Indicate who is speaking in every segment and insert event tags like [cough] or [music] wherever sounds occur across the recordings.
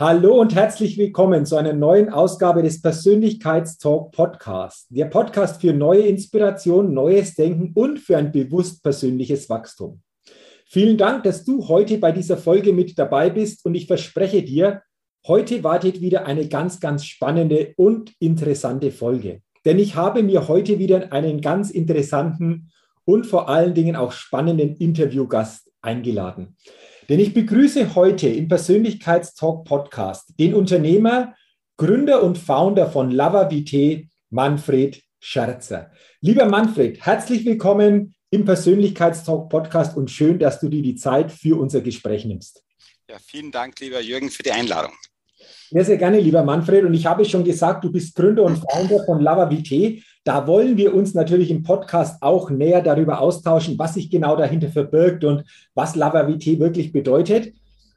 Speaker 1: Hallo und herzlich willkommen zu einer neuen Ausgabe des Persönlichkeitstalk Podcasts. Der Podcast für neue Inspiration, neues Denken und für ein bewusst persönliches Wachstum. Vielen Dank, dass du heute bei dieser Folge mit dabei bist und ich verspreche dir, heute wartet wieder eine ganz, ganz spannende und interessante Folge. Denn ich habe mir heute wieder einen ganz interessanten und vor allen Dingen auch spannenden Interviewgast eingeladen. Denn ich begrüße heute im Persönlichkeitstalk Podcast den Unternehmer, Gründer und Founder von Lava Vitae, Manfred Scherzer. Lieber Manfred, herzlich willkommen im Persönlichkeitstalk Podcast und schön, dass du dir die Zeit für unser Gespräch nimmst.
Speaker 2: Ja, vielen Dank, lieber Jürgen, für die Einladung.
Speaker 1: Sehr, sehr gerne, lieber Manfred. Und ich habe schon gesagt, du bist Gründer und Founder von Lava Vitae. Da wollen wir uns natürlich im Podcast auch näher darüber austauschen, was sich genau dahinter verbirgt und was Lava Vitae wirklich bedeutet.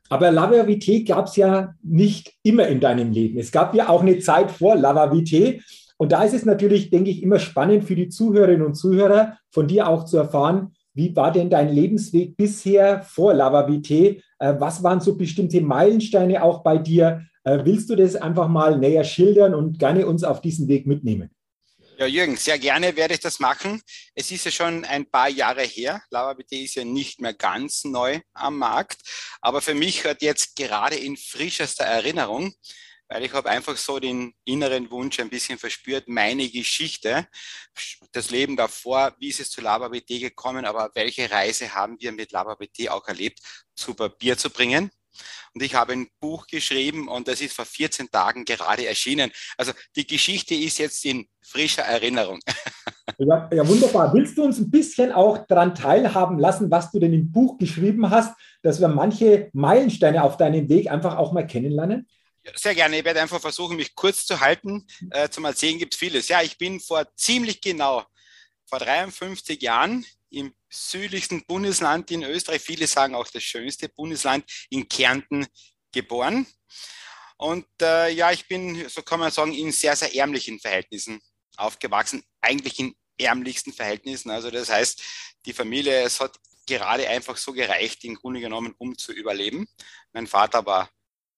Speaker 1: Aber Lava Vitae gab es ja nicht immer in deinem Leben. Es gab ja auch eine Zeit vor Lava Vitae. Und da ist es natürlich, denke ich, immer spannend für die Zuhörerinnen und Zuhörer, von dir auch zu erfahren, wie war denn dein Lebensweg bisher vor Lava Vitae? Äh, was waren so bestimmte Meilensteine auch bei dir? Äh, willst du das einfach mal näher schildern und gerne uns auf diesen Weg mitnehmen?
Speaker 2: Ja, Jürgen, sehr gerne werde ich das machen. Es ist ja schon ein paar Jahre her. LavaBT ist ja nicht mehr ganz neu am Markt. Aber für mich hört jetzt gerade in frischester Erinnerung, weil ich habe einfach so den inneren Wunsch ein bisschen verspürt, meine Geschichte, das Leben davor, wie ist es zu LavaBT gekommen, aber welche Reise haben wir mit LavaBT auch erlebt, zu Papier zu bringen und ich habe ein Buch geschrieben und das ist vor 14 Tagen gerade erschienen. Also die Geschichte ist jetzt in frischer Erinnerung. [laughs]
Speaker 1: Ja, ja, wunderbar. Willst du uns ein bisschen auch daran teilhaben lassen, was du denn im Buch geschrieben hast, dass wir manche Meilensteine auf deinem Weg einfach auch mal kennenlernen?
Speaker 2: Sehr gerne. Ich werde einfach versuchen, mich kurz zu halten. Äh, zum Erzählen gibt es vieles. Ja, ich bin vor ziemlich genau vor 53 Jahren im südlichsten Bundesland in Österreich, viele sagen auch das schönste Bundesland, in Kärnten geboren. Und äh, ja, ich bin, so kann man sagen, in sehr, sehr ärmlichen Verhältnissen aufgewachsen, eigentlich in ärmlichsten Verhältnissen. Also das heißt, die Familie, es hat gerade einfach so gereicht, im Grunde genommen, um zu überleben. Mein Vater war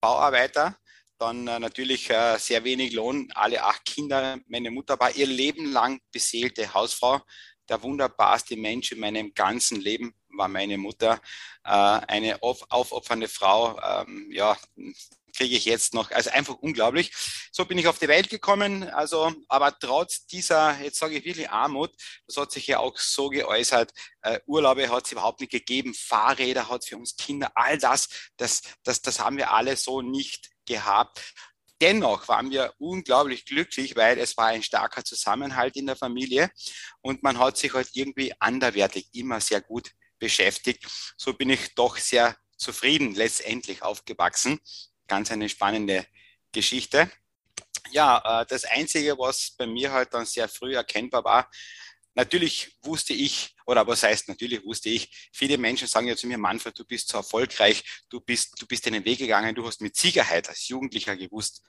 Speaker 2: Bauarbeiter, dann äh, natürlich äh, sehr wenig Lohn, alle acht Kinder. Meine Mutter war ihr Leben lang beseelte Hausfrau, der wunderbarste Mensch in meinem ganzen Leben war meine Mutter. Äh, eine auf, aufopfernde Frau, ähm, ja, kriege ich jetzt noch, also einfach unglaublich. So bin ich auf die Welt gekommen, also, aber trotz dieser, jetzt sage ich wirklich Armut, das hat sich ja auch so geäußert, äh, Urlaube hat es überhaupt nicht gegeben, Fahrräder hat es für uns Kinder, all das, das, das, das haben wir alle so nicht gehabt. Dennoch waren wir unglaublich glücklich, weil es war ein starker Zusammenhalt in der Familie und man hat sich halt irgendwie anderwertig immer sehr gut beschäftigt. So bin ich doch sehr zufrieden letztendlich aufgewachsen. Ganz eine spannende Geschichte. Ja, äh, das Einzige, was bei mir halt dann sehr früh erkennbar war, natürlich wusste ich, oder was heißt natürlich wusste ich, viele Menschen sagen ja zu mir, Manfred, du bist so erfolgreich, du bist, du bist deinen Weg gegangen, du hast mit Sicherheit als Jugendlicher gewusst,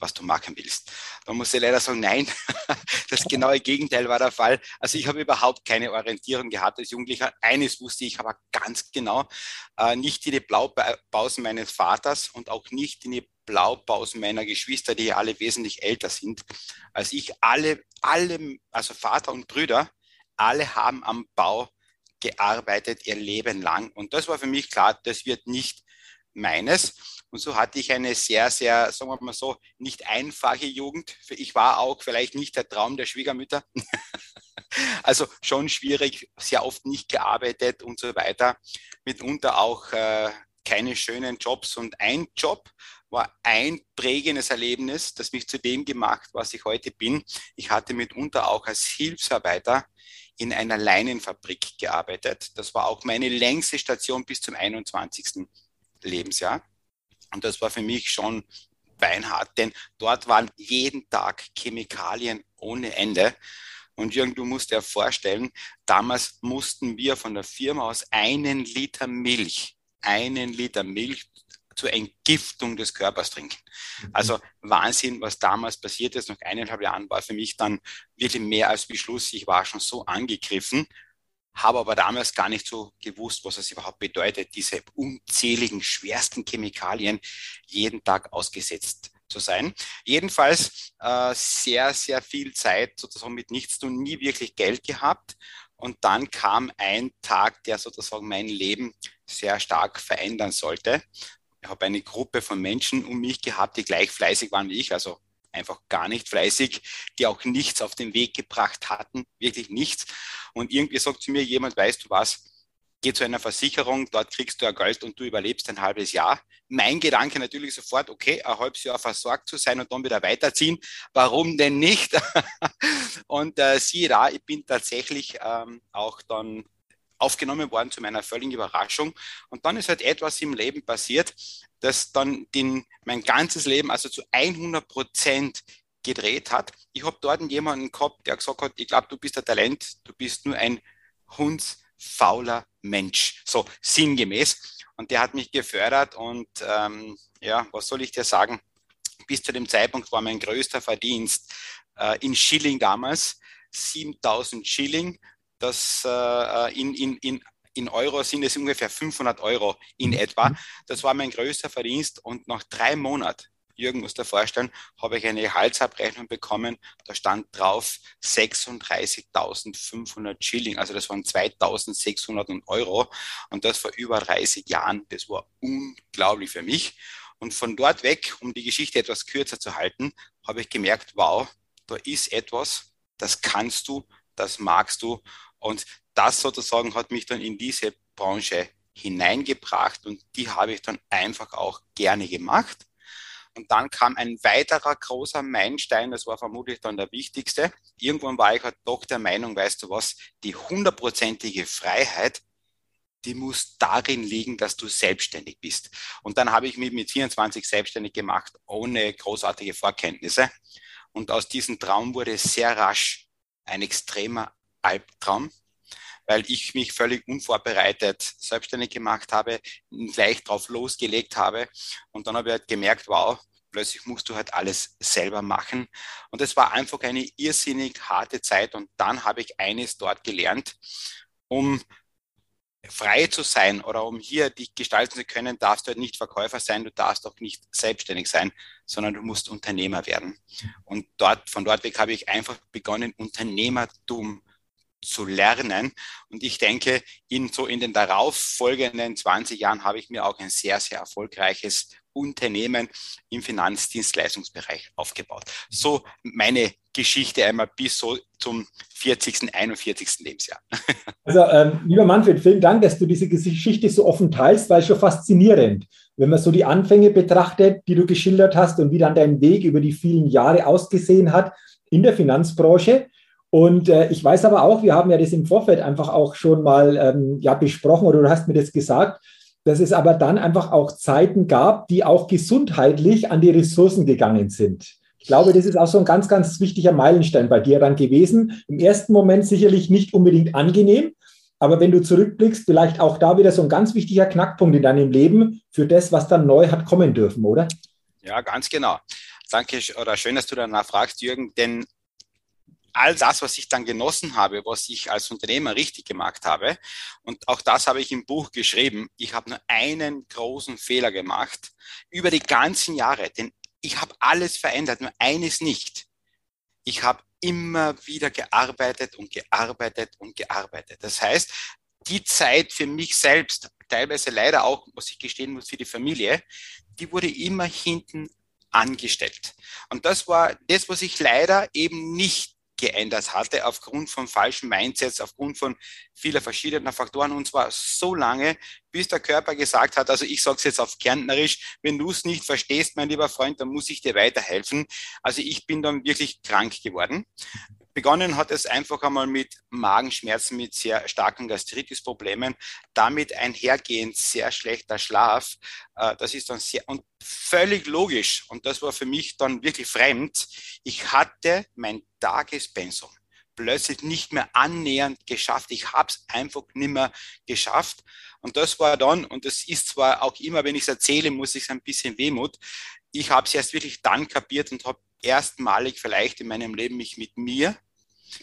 Speaker 2: was du machen willst. Da muss ich leider sagen, nein, [laughs] das genaue Gegenteil war der Fall. Also ich habe überhaupt keine Orientierung gehabt als Jugendlicher. Eines wusste ich aber ganz genau, äh, nicht in die Blaupausen meines Vaters und auch nicht in die Blaupausen meiner Geschwister, die alle wesentlich älter sind als ich. Alle, alle, also Vater und Brüder, alle haben am Bau gearbeitet ihr Leben lang. Und das war für mich klar, das wird nicht meines. Und so hatte ich eine sehr, sehr, sagen wir mal so, nicht einfache Jugend. Ich war auch vielleicht nicht der Traum der Schwiegermütter. [laughs] also schon schwierig, sehr oft nicht gearbeitet und so weiter. Mitunter auch äh, keine schönen Jobs. Und ein Job war ein prägendes Erlebnis, das mich zu dem gemacht, was ich heute bin. Ich hatte mitunter auch als Hilfsarbeiter in einer Leinenfabrik gearbeitet. Das war auch meine längste Station bis zum 21. Lebensjahr. Und das war für mich schon beinhart, denn dort waren jeden Tag Chemikalien ohne Ende. Und Jürgen, du musst dir vorstellen, damals mussten wir von der Firma aus einen Liter Milch, einen Liter Milch zur Entgiftung des Körpers trinken. Mhm. Also Wahnsinn, was damals passiert ist. Nach eineinhalb Jahren war für mich dann wirklich mehr als Beschluss. Ich war schon so angegriffen, habe aber damals gar nicht so gewusst, was es überhaupt bedeutet, diese unzähligen, schwersten Chemikalien jeden Tag ausgesetzt zu sein. Jedenfalls äh, sehr, sehr viel Zeit sozusagen mit nichts tun, nie wirklich Geld gehabt. Und dann kam ein Tag, der sozusagen mein Leben sehr stark verändern sollte ich habe eine Gruppe von Menschen um mich gehabt, die gleich fleißig waren wie ich, also einfach gar nicht fleißig, die auch nichts auf den Weg gebracht hatten, wirklich nichts. Und irgendwie sagt zu mir jemand, weißt du was, geh zu einer Versicherung, dort kriegst du ein Geld und du überlebst ein halbes Jahr. Mein Gedanke natürlich sofort, okay, ein halbes Jahr versorgt zu sein und dann wieder weiterziehen. Warum denn nicht? [laughs] und äh, siehe da, ich bin tatsächlich ähm, auch dann aufgenommen worden zu meiner völligen Überraschung. Und dann ist halt etwas im Leben passiert, das dann den, mein ganzes Leben also zu 100 Prozent gedreht hat. Ich habe dort jemanden gehabt, der gesagt hat, ich glaube, du bist ein Talent, du bist nur ein hundsfauler Mensch. So sinngemäß. Und der hat mich gefördert und ähm, ja, was soll ich dir sagen? Bis zu dem Zeitpunkt war mein größter Verdienst äh, in Schilling damals 7000 Schilling das äh, in, in, in, in Euro sind es ungefähr 500 Euro in mhm. etwa. Das war mein größter Verdienst und nach drei Monaten, Jürgen muss dir vorstellen, habe ich eine Gehaltsabrechnung bekommen. Da stand drauf 36.500 Schilling, also das waren 2.600 Euro und das vor über 30 Jahren. Das war unglaublich für mich. Und von dort weg, um die Geschichte etwas kürzer zu halten, habe ich gemerkt, wow, da ist etwas, das kannst du, das magst du und das sozusagen hat mich dann in diese Branche hineingebracht und die habe ich dann einfach auch gerne gemacht. Und dann kam ein weiterer großer Meilenstein, das war vermutlich dann der wichtigste. Irgendwann war ich halt doch der Meinung, weißt du was, die hundertprozentige Freiheit, die muss darin liegen, dass du selbstständig bist. Und dann habe ich mich mit 24 selbstständig gemacht, ohne großartige Vorkenntnisse. Und aus diesem Traum wurde sehr rasch ein extremer Albtraum, weil ich mich völlig unvorbereitet selbstständig gemacht habe, gleich drauf losgelegt habe und dann habe ich halt gemerkt, wow, plötzlich musst du halt alles selber machen. Und es war einfach eine irrsinnig harte Zeit. Und dann habe ich eines dort gelernt, um frei zu sein oder um hier dich gestalten zu können, darfst du halt nicht Verkäufer sein, du darfst auch nicht selbstständig sein, sondern du musst Unternehmer werden. Und dort, von dort weg habe ich einfach begonnen, Unternehmertum zu lernen. Und ich denke, in so in den darauffolgenden 20 Jahren habe ich mir auch ein sehr, sehr erfolgreiches Unternehmen im Finanzdienstleistungsbereich aufgebaut. So meine Geschichte einmal bis so zum 40., 41. Lebensjahr. [laughs]
Speaker 1: Also, ähm, lieber Manfred, vielen Dank, dass du diese Geschichte so offen teilst, weil es schon faszinierend, wenn man so die Anfänge betrachtet, die du geschildert hast und wie dann dein Weg über die vielen Jahre ausgesehen hat in der Finanzbranche. Und äh, ich weiß aber auch, wir haben ja das im Vorfeld einfach auch schon mal ähm, ja, besprochen oder du hast mir das gesagt, dass es aber dann einfach auch Zeiten gab, die auch gesundheitlich an die Ressourcen gegangen sind. Ich glaube, das ist auch so ein ganz, ganz wichtiger Meilenstein bei dir dann gewesen. Im ersten Moment sicherlich nicht unbedingt angenehm, aber wenn du zurückblickst, vielleicht auch da wieder so ein ganz wichtiger Knackpunkt in deinem Leben für das, was dann neu hat kommen dürfen, oder?
Speaker 2: Ja, ganz genau. Danke oder schön, dass du danach fragst, Jürgen, denn all das, was ich dann genossen habe, was ich als Unternehmer richtig gemacht habe. Und auch das habe ich im Buch geschrieben. Ich habe nur einen großen Fehler gemacht über die ganzen Jahre, denn ich habe alles verändert, nur eines nicht. Ich habe immer wieder gearbeitet und gearbeitet und gearbeitet. Das heißt, die Zeit für mich selbst, teilweise leider auch, was ich gestehen muss, für die Familie, die wurde immer hinten angestellt. Und das war das, was ich leider eben nicht geändert hatte, aufgrund von falschen Mindsets, aufgrund von vieler verschiedener Faktoren. Und zwar so lange, bis der Körper gesagt hat, also ich sage es jetzt auf Kärntnerisch, wenn du es nicht verstehst, mein lieber Freund, dann muss ich dir weiterhelfen. Also ich bin dann wirklich krank geworden. Begonnen hat es einfach einmal mit Magenschmerzen, mit sehr starken Gastritis-Problemen, damit einhergehend sehr schlechter Schlaf. Äh, das ist dann sehr und völlig logisch. Und das war für mich dann wirklich fremd. Ich hatte mein Tagespensum plötzlich nicht mehr annähernd geschafft. Ich habe es einfach nicht mehr geschafft. Und das war dann, und das ist zwar auch immer, wenn ich es erzähle, muss ich es ein bisschen Wehmut. Ich habe es erst wirklich dann kapiert und habe erstmalig vielleicht in meinem Leben mich mit mir,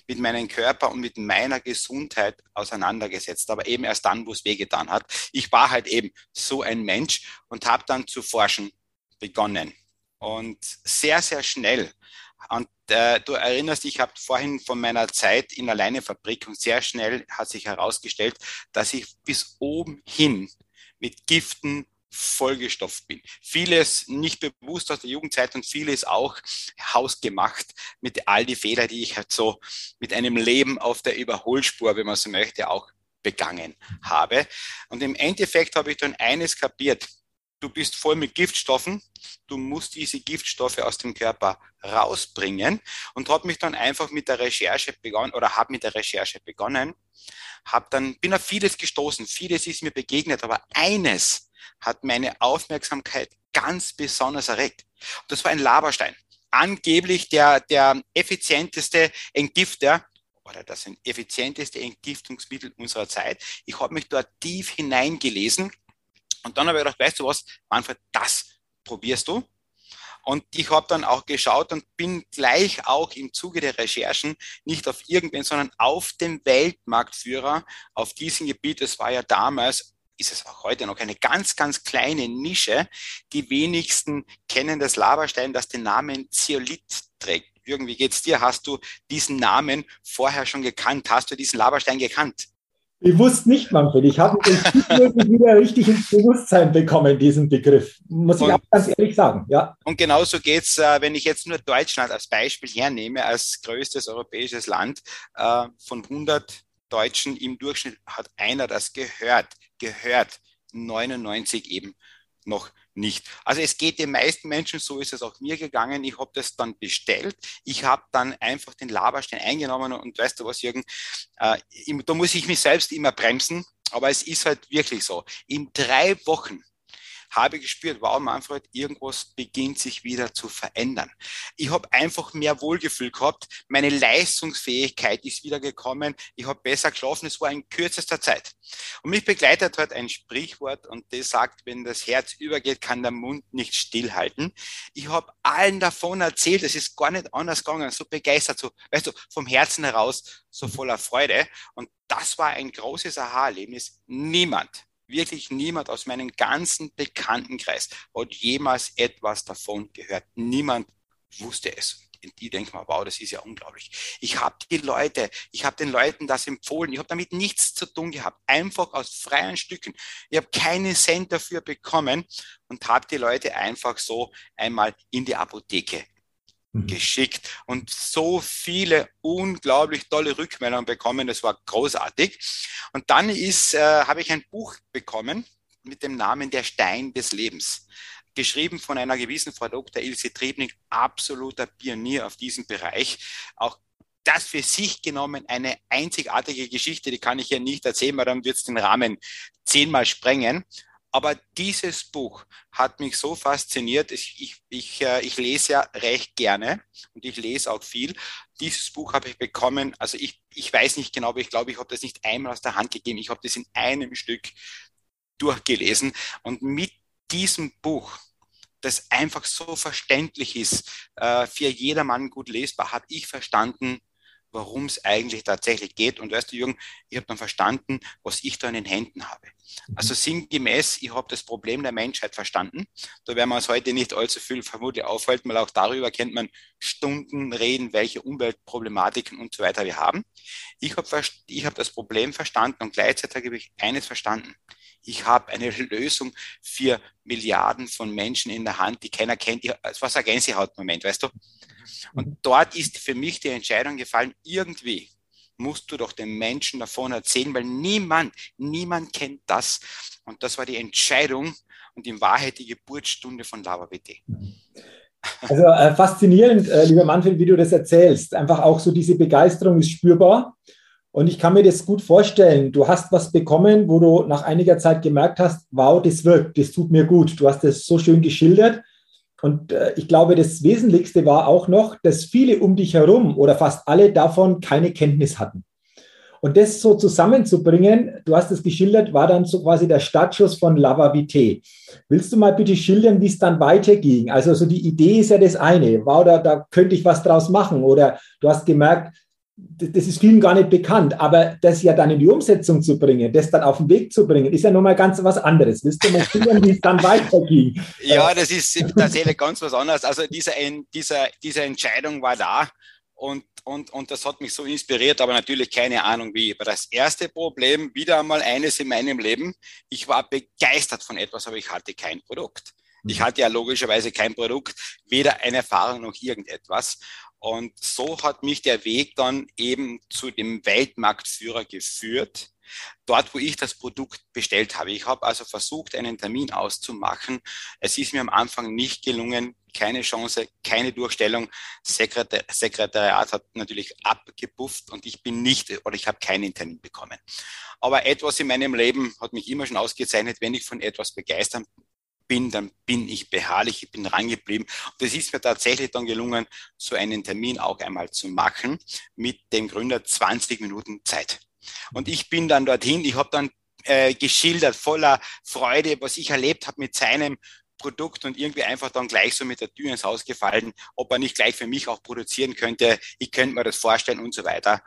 Speaker 2: mit meinem Körper und mit meiner Gesundheit auseinandergesetzt, aber eben erst dann, wo es wehgetan hat. Ich war halt eben so ein Mensch und habe dann zu forschen begonnen. Und sehr, sehr schnell. Und äh, du erinnerst dich, ich habe vorhin von meiner Zeit in der Leinefabrik und sehr schnell hat sich herausgestellt, dass ich bis oben hin mit Giften vollgestopft bin. Vieles nicht bewusst aus der Jugendzeit und vieles auch hausgemacht mit all die Fehler, die ich halt so mit einem Leben auf der Überholspur, wenn man so möchte, auch begangen habe. Und im Endeffekt habe ich dann eines kapiert. Du bist voll mit Giftstoffen. Du musst diese Giftstoffe aus dem Körper rausbringen und habe mich dann einfach mit der Recherche begonnen oder habe mit der Recherche begonnen, habe dann bin auf vieles gestoßen, vieles ist mir begegnet, aber eines hat meine Aufmerksamkeit ganz besonders erregt. das war ein Laberstein. Angeblich der, der effizienteste Entgifter oder das effizienteste Entgiftungsmittel unserer Zeit. Ich habe mich dort tief hineingelesen und dann habe ich gedacht, weißt du was, Manfred, das probierst du. Und ich habe dann auch geschaut und bin gleich auch im Zuge der Recherchen nicht auf irgendwen, sondern auf den Weltmarktführer auf diesem Gebiet. Es war ja damals ist es auch heute noch eine ganz, ganz kleine Nische. Die wenigsten kennen das Laberstein, das den Namen Zeolit trägt. Irgendwie geht's dir? Hast du diesen Namen vorher schon gekannt? Hast du diesen Laberstein gekannt?
Speaker 1: Bewusst nicht, Manfred. Ich habe [laughs] ihn wieder richtig ins Bewusstsein bekommen, diesen Begriff. Muss ich auch ganz ehrlich sagen. Ja.
Speaker 2: Und genauso geht's, äh, wenn ich jetzt nur Deutschland als Beispiel hernehme, als größtes europäisches Land, äh, von 100 Deutschen im Durchschnitt hat einer das gehört, gehört, 99 eben noch nicht. Also es geht den meisten Menschen, so ist es auch mir gegangen. Ich habe das dann bestellt. Ich habe dann einfach den Laberstein eingenommen und weißt du was, Jürgen, äh, da muss ich mich selbst immer bremsen, aber es ist halt wirklich so. In drei Wochen habe gespürt, wow, Manfred, irgendwas beginnt sich wieder zu verändern. Ich habe einfach mehr Wohlgefühl gehabt, meine Leistungsfähigkeit ist wieder gekommen, ich habe besser geschlafen, es war in kürzester Zeit. Und mich begleitet heute ein Sprichwort und das sagt, wenn das Herz übergeht, kann der Mund nicht stillhalten. Ich habe allen davon erzählt, es ist gar nicht anders gegangen, so begeistert, so, weißt du, vom Herzen heraus, so voller Freude. Und das war ein großes Aha-Erlebnis. Niemand wirklich niemand aus meinem ganzen Bekanntenkreis hat jemals etwas davon gehört. Niemand wusste es. Und die denken mal, wow, das ist ja unglaublich. Ich habe die Leute, ich habe den Leuten das empfohlen. Ich habe damit nichts zu tun gehabt. Einfach aus freien Stücken. Ich habe keinen Cent dafür bekommen und habe die Leute einfach so einmal in die Apotheke Mhm. geschickt und so viele unglaublich tolle Rückmeldungen bekommen. Das war großartig. Und dann ist, äh, habe ich ein Buch bekommen mit dem Namen Der Stein des Lebens. Geschrieben von einer gewissen Frau Dr. Ilse Triebning, absoluter Pionier auf diesem Bereich. Auch das für sich genommen eine einzigartige Geschichte, die kann ich ja nicht erzählen, weil dann wird es den Rahmen zehnmal sprengen. Aber dieses Buch hat mich so fasziniert. Ich, ich, ich, äh, ich lese ja recht gerne und ich lese auch viel. Dieses Buch habe ich bekommen. Also ich, ich weiß nicht genau, aber ich glaube, ich habe das nicht einmal aus der Hand gegeben. Ich habe das in einem Stück durchgelesen. Und mit diesem Buch, das einfach so verständlich ist, äh, für jedermann gut lesbar, habe ich verstanden, worum es eigentlich tatsächlich geht. Und weißt du, Jürgen, ich habe dann verstanden, was ich da in den Händen habe. Also sinngemäß, ich habe das Problem der Menschheit verstanden. Da werden wir uns heute nicht allzu viel vermutlich aufhalten, weil auch darüber kennt man Stunden reden, welche Umweltproblematiken und so weiter wir haben. Ich habe ich hab das Problem verstanden und gleichzeitig habe ich eines verstanden. Ich habe eine Lösung für Milliarden von Menschen in der Hand, die keiner kennt. Es war so ein Gänsehautmoment, weißt du? Und dort ist für mich die Entscheidung gefallen, irgendwie musst du doch den Menschen davon erzählen, weil niemand, niemand kennt das. Und das war die Entscheidung und in Wahrheit die Geburtsstunde von Lava BT.
Speaker 1: Also äh, faszinierend, äh, lieber Manfred, wie du das erzählst. Einfach auch so diese Begeisterung ist spürbar. Und ich kann mir das gut vorstellen. Du hast was bekommen, wo du nach einiger Zeit gemerkt hast, wow, das wirkt, das tut mir gut. Du hast das so schön geschildert. Und äh, ich glaube, das Wesentlichste war auch noch, dass viele um dich herum oder fast alle davon keine Kenntnis hatten. Und das so zusammenzubringen, du hast es geschildert, war dann so quasi der Startschuss von Lava Vitae. Willst du mal bitte schildern, wie es dann weiterging? Also so die Idee ist ja das eine. Wow, da, da könnte ich was draus machen. Oder du hast gemerkt, das ist vielen gar nicht bekannt, aber das ja dann in die Umsetzung zu bringen, das dann auf den Weg zu bringen, ist ja nochmal ganz was anderes. Willst du mal schildern, wie es dann weiterging? [laughs]
Speaker 2: Ja, das ist tatsächlich ganz was anderes. Also diese, diese, diese Entscheidung war da und, und, und das hat mich so inspiriert, aber natürlich keine Ahnung wie. Aber das erste Problem, wieder einmal eines in meinem Leben, ich war begeistert von etwas, aber ich hatte kein Produkt. Ich mhm. hatte ja logischerweise kein Produkt, weder eine Erfahrung noch irgendetwas. Und so hat mich der Weg dann eben zu dem Weltmarktführer geführt, dort, wo ich das Produkt bestellt habe. Ich habe also versucht, einen Termin auszumachen. Es ist mir am Anfang nicht gelungen, keine Chance, keine Durchstellung. Sekretär, Sekretariat hat natürlich abgepufft und ich bin nicht oder ich habe keinen Termin bekommen. Aber etwas in meinem Leben hat mich immer schon ausgezeichnet, wenn ich von etwas begeistert bin, dann bin ich beharrlich, ich bin rangeblieben. Und es ist mir tatsächlich dann gelungen, so einen Termin auch einmal zu machen mit dem Gründer 20 Minuten Zeit. Und ich bin dann dorthin, ich habe dann äh, geschildert, voller Freude, was ich erlebt habe mit seinem Produkt und irgendwie einfach dann gleich so mit der Tür ins Haus gefallen, ob er nicht gleich für mich auch produzieren könnte. Ich könnte mir das vorstellen und so weiter.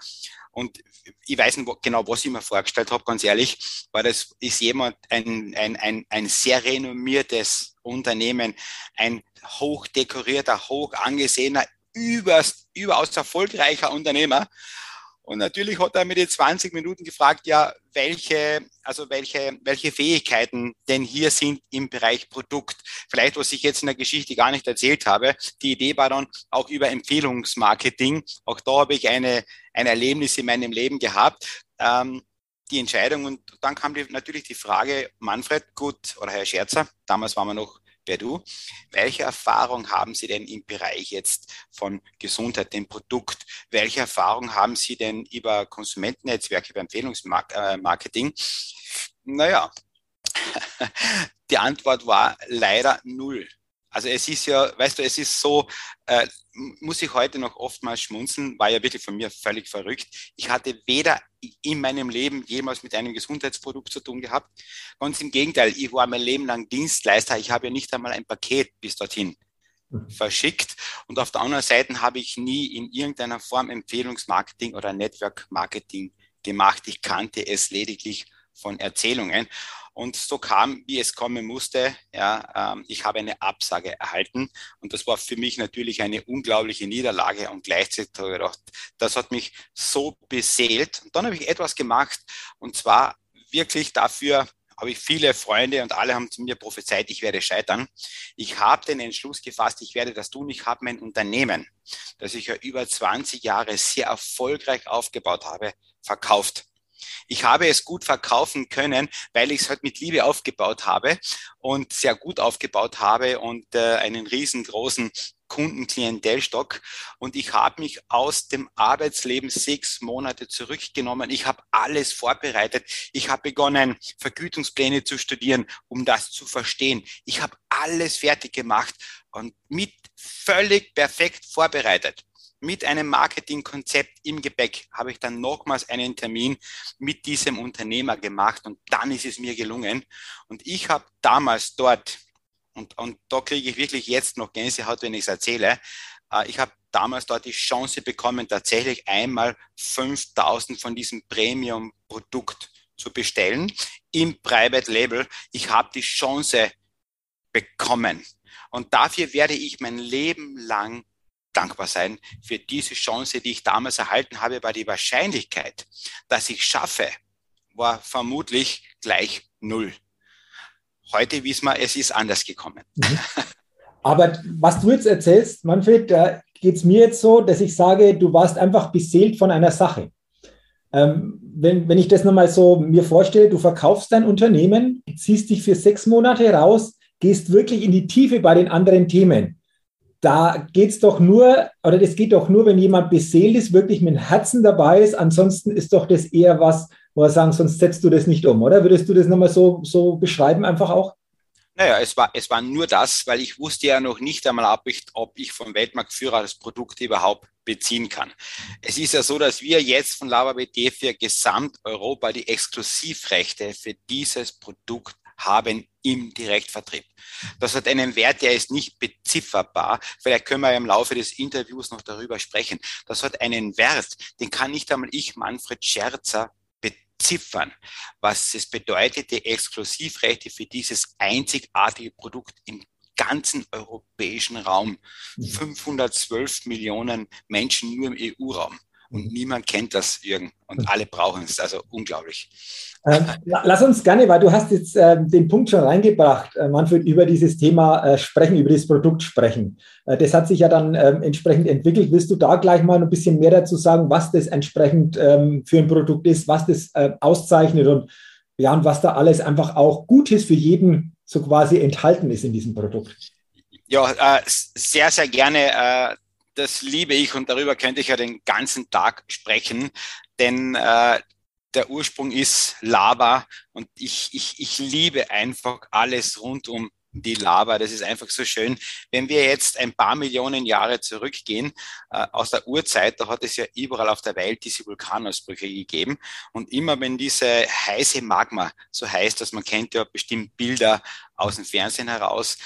Speaker 2: Und ich weiß nicht genau, was ich mir vorgestellt habe, ganz ehrlich, weil das ist jemand, ein, ein, ein, ein sehr renommiertes Unternehmen, ein hochdekorierter, hoch angesehener, überaus erfolgreicher Unternehmer. Und natürlich hat er mir die 20 Minuten gefragt, ja, welche, also welche, welche Fähigkeiten denn hier sind im Bereich Produkt. Vielleicht, was ich jetzt in der Geschichte gar nicht erzählt habe. Die Idee war dann auch über Empfehlungsmarketing. Auch da habe ich eine, ein Erlebnis in meinem Leben gehabt. Ähm, die Entscheidung und dann kam die, natürlich die Frage, Manfred, gut, oder Herr Scherzer, damals waren wir noch per Du. Welche Erfahrung haben Sie denn im Bereich jetzt von Gesundheit, dem Produkt? Welche Erfahrung haben Sie denn über Konsumentennetzwerke, über Empfehlungsmarketing? Naja, [laughs] die Antwort war leider null. Also es ist ja, weißt du, es ist so, äh, muss ich heute noch oftmals schmunzeln, war ja wirklich von mir völlig verrückt. Ich hatte weder in meinem Leben jemals mit einem Gesundheitsprodukt zu tun gehabt. Ganz im Gegenteil, ich war mein Leben lang Dienstleister. Ich habe ja nicht einmal ein Paket bis dorthin mhm. verschickt. Und auf der anderen Seite habe ich nie in irgendeiner Form Empfehlungsmarketing oder Network Marketing gemacht. Ich kannte es lediglich von Erzählungen. Und so kam, wie es kommen musste. Ja, ähm, ich habe eine Absage erhalten. Und das war für mich natürlich eine unglaubliche Niederlage. Und gleichzeitig habe ich gedacht, das hat mich so beseelt. Und dann habe ich etwas gemacht. Und zwar wirklich dafür, habe ich viele Freunde und alle haben zu mir prophezeit, ich werde scheitern. Ich habe den Entschluss gefasst, ich werde das tun. Ich habe mein Unternehmen, das ich ja über 20 Jahre sehr erfolgreich aufgebaut habe, verkauft. Ich habe es gut verkaufen können, weil ich es halt mit Liebe aufgebaut habe und sehr gut aufgebaut habe und äh, einen riesengroßen Kundenklientelstock und ich habe mich aus dem Arbeitsleben sechs Monate zurückgenommen. Ich habe alles vorbereitet. Ich habe begonnen, Vergütungspläne zu studieren, um das zu verstehen. Ich habe alles fertig gemacht und mit völlig perfekt vorbereitet mit einem Marketingkonzept im Gepäck habe ich dann nochmals einen Termin mit diesem Unternehmer gemacht und dann ist es mir gelungen. Und ich habe damals dort, und, und da kriege ich wirklich jetzt noch Gänsehaut, wenn ich es erzähle, äh, ich habe damals dort die Chance bekommen, tatsächlich einmal 5000 von diesem Premium-Produkt zu bestellen im Private Label. Ich habe die Chance bekommen. Und dafür werde ich mein Leben lang dankbar sein für diese Chance, die ich damals erhalten habe, weil die Wahrscheinlichkeit, dass ich schaffe, war vermutlich gleich null. heute wissen wir, es ist anders gekommen. Mhm.
Speaker 1: Aber was du jetzt erzählst, Manfred, da geht es mir jetzt so, dass ich sage, du warst einfach beseelt von einer Sache. Ähm, wenn, wenn ich das nochmal so mir vorstelle, du verkaufst dein Unternehmen, ziehst dich für sechs Monate raus, gehst wirklich in die Tiefe bei den anderen Themen. Da geht es doch nur, oder das geht doch nur, wenn jemand beseelt ist, wirklich mit Herzen dabei ist. Ansonsten ist doch das eher was, wo wir sagen, sonst setzt du das nicht um, oder? Würdest du das nochmal so, so beschreiben, einfach auch?
Speaker 2: Naja, es war, es war nur das, weil ich wusste ja noch nicht einmal, ob ich, ob ich vom Weltmarktführer das Produkt überhaupt beziehen kann. Es ist ja so, dass wir jetzt von LavaBT für Gesamteuropa die Exklusivrechte für dieses Produkt haben im Direktvertrieb. Das hat einen Wert, der ist nicht bezifferbar. Vielleicht können wir im Laufe des Interviews noch darüber sprechen. Das hat einen Wert, den kann nicht einmal ich, Manfred Scherzer, beziffern, was es bedeutet, die Exklusivrechte für dieses einzigartige Produkt im ganzen europäischen Raum. 512 mhm. Millionen Menschen nur im EU-Raum. Und mhm. niemand kennt das, Jürgen. Und alle brauchen es. Also unglaublich.
Speaker 1: Ähm, lass uns gerne, weil du hast jetzt äh, den Punkt schon reingebracht, äh, Manfred, über dieses Thema äh, sprechen, über das Produkt sprechen. Äh, das hat sich ja dann ähm, entsprechend entwickelt. Willst du da gleich mal ein bisschen mehr dazu sagen, was das entsprechend ähm, für ein Produkt ist, was das äh, auszeichnet und ja, und was da alles einfach auch Gutes für jeden so quasi enthalten ist in diesem Produkt?
Speaker 2: Ja, äh, sehr, sehr gerne das liebe ich und darüber könnte ich ja den ganzen Tag sprechen, denn äh, der Ursprung ist Lava und ich, ich, ich liebe einfach alles rund um die Lava. Das ist einfach so schön. Wenn wir jetzt ein paar Millionen Jahre zurückgehen, äh, aus der Urzeit, da hat es ja überall auf der Welt diese Vulkanausbrüche gegeben. Und immer wenn diese heiße Magma, so heißt das, man kennt ja bestimmt Bilder aus dem Fernsehen heraus,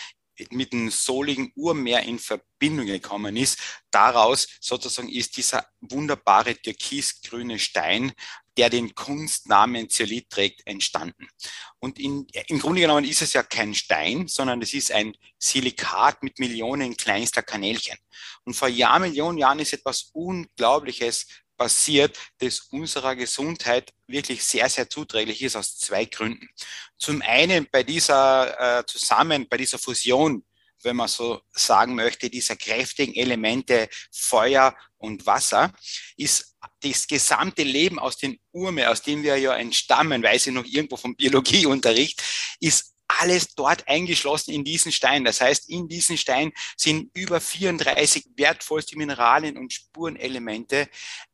Speaker 2: mit dem soligen Urmeer in Verbindung gekommen ist. Daraus sozusagen ist dieser wunderbare türkisgrüne Stein, der den Kunstnamen Zeolit trägt, entstanden. Und in, im Grunde genommen ist es ja kein Stein, sondern es ist ein Silikat mit Millionen kleinster Kanälchen. Und vor Jahrmillionen Jahren ist etwas Unglaubliches passiert, das unserer Gesundheit wirklich sehr, sehr zuträglich ist aus zwei Gründen. Zum einen bei dieser äh, zusammen, bei dieser Fusion, wenn man so sagen möchte, dieser kräftigen Elemente Feuer und Wasser, ist das gesamte Leben aus dem Urmeer, aus dem wir ja entstammen, weiß ich noch irgendwo vom Biologieunterricht, ist alles dort eingeschlossen in diesen Stein. Das heißt, in diesen Stein sind über 34 wertvollste Mineralien und Spurenelemente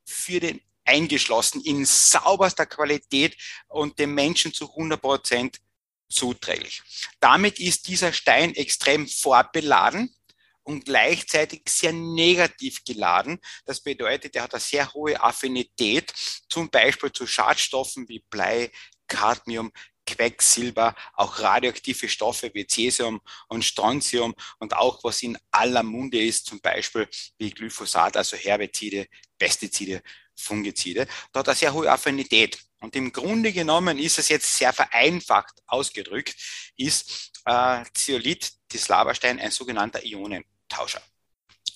Speaker 2: für den eingeschlossen in sauberster Qualität und dem Menschen zu 100 Prozent zuträglich. Damit ist dieser Stein extrem vorbeladen und gleichzeitig sehr negativ geladen. Das bedeutet, er hat eine sehr hohe Affinität, zum Beispiel zu Schadstoffen wie Blei, Cadmium, Quecksilber, auch radioaktive Stoffe wie Cäsium und Strontium und auch was in aller Munde ist, zum Beispiel wie Glyphosat, also Herbizide, Pestizide, Fungizide. Da hat er sehr hohe Affinität. Und im Grunde genommen ist es jetzt sehr vereinfacht ausgedrückt, ist äh, Zeolit, das Lavastein, ein sogenannter Ionentauscher.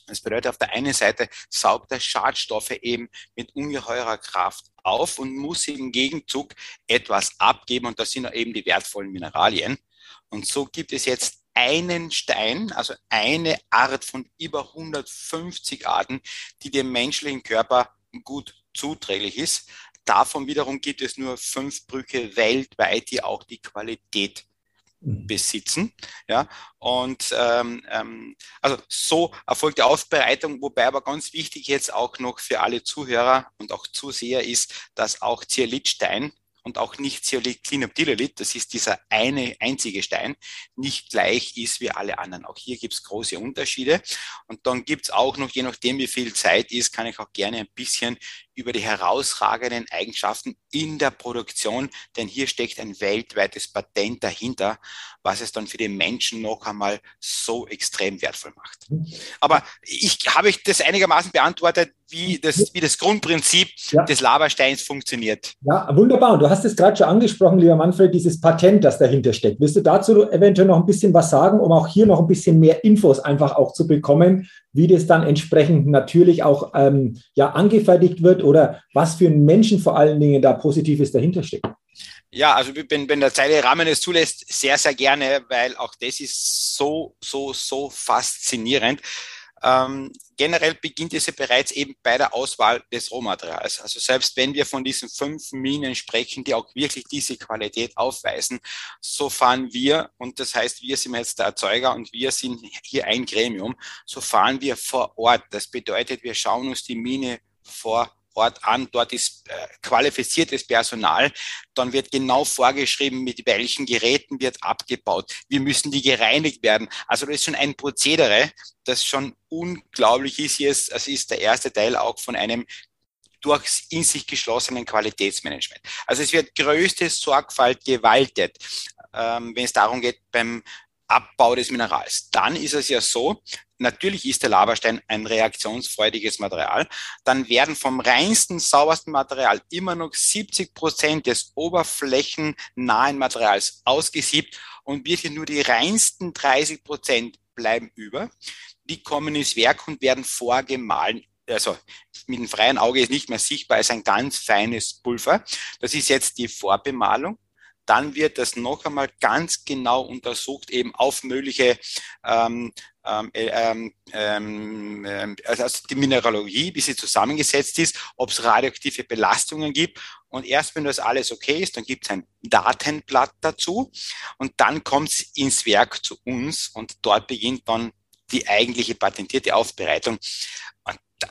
Speaker 2: Das bedeutet, auf der einen Seite saugt er Schadstoffe eben mit ungeheurer Kraft auf und muss im Gegenzug etwas abgeben und das sind eben die wertvollen Mineralien. Und so gibt es jetzt einen Stein, also eine Art von über 150 Arten, die dem menschlichen Körper gut zuträglich ist. Davon wiederum gibt es nur fünf Brücke weltweit, die auch die Qualität. Besitzen. Ja, und ähm, ähm, also so erfolgt die Aufbereitung, wobei aber ganz wichtig jetzt auch noch für alle Zuhörer und auch Zuseher ist, dass auch Zeolithstein und auch nicht Zeolit Clinoptilolit, das ist dieser eine einzige Stein, nicht gleich ist wie alle anderen. Auch hier gibt es große Unterschiede. Und dann gibt es auch noch, je nachdem wie viel Zeit ist, kann ich auch gerne ein bisschen über die herausragenden Eigenschaften in der Produktion, denn hier steckt ein weltweites Patent dahinter, was es dann für den Menschen noch einmal so extrem wertvoll macht. Aber ich habe ich das einigermaßen beantwortet, wie das, wie das Grundprinzip ja. des Lavasteins funktioniert.
Speaker 1: Ja, wunderbar. Und du hast es gerade schon angesprochen, lieber Manfred, dieses Patent, das dahinter steckt. Willst du dazu eventuell noch ein bisschen was sagen, um auch hier noch ein bisschen mehr Infos einfach auch zu bekommen, wie das dann entsprechend natürlich auch ähm, ja, angefertigt wird oder was für einen Menschen vor allen Dingen da Positives dahinter steckt.
Speaker 2: Ja, also wenn, wenn der Zeile Rahmen es zulässt, sehr, sehr gerne, weil auch das ist so, so, so faszinierend. Ähm, generell beginnt es ja bereits eben bei der Auswahl des Rohmaterials. Also selbst wenn wir von diesen fünf Minen sprechen, die auch wirklich diese Qualität aufweisen, so fahren wir, und das heißt, wir sind jetzt der Erzeuger und wir sind hier ein Gremium, so fahren wir vor Ort. Das bedeutet, wir schauen uns die Mine vor Ort an, dort ist äh, qualifiziertes Personal, dann wird genau vorgeschrieben, mit welchen Geräten wird abgebaut, wie müssen die gereinigt werden. Also das ist schon ein Prozedere, das schon unglaublich ist. Hier ist, also ist der erste Teil auch von einem durch in sich geschlossenen Qualitätsmanagement. Also es wird größte Sorgfalt gewaltet, ähm, wenn es darum geht, beim Abbau des Minerals. Dann ist es ja so, natürlich ist der Lavastein ein reaktionsfreudiges Material, dann werden vom reinsten, saubersten Material immer noch 70 Prozent des oberflächennahen Materials ausgesiebt und wirklich nur die reinsten 30 Prozent bleiben über. Die kommen ins Werk und werden vorgemahlen also mit dem freien Auge ist nicht mehr sichtbar, ist ein ganz feines Pulver. Das ist jetzt die Vorbemalung dann wird das noch einmal ganz genau untersucht, eben auf mögliche ähm, ähm, äh, ähm, ähm, also die Mineralogie, wie sie zusammengesetzt ist, ob es radioaktive Belastungen gibt. Und erst wenn das alles okay ist, dann gibt es ein Datenblatt dazu und dann kommt es ins Werk zu uns und dort beginnt dann die eigentliche patentierte Aufbereitung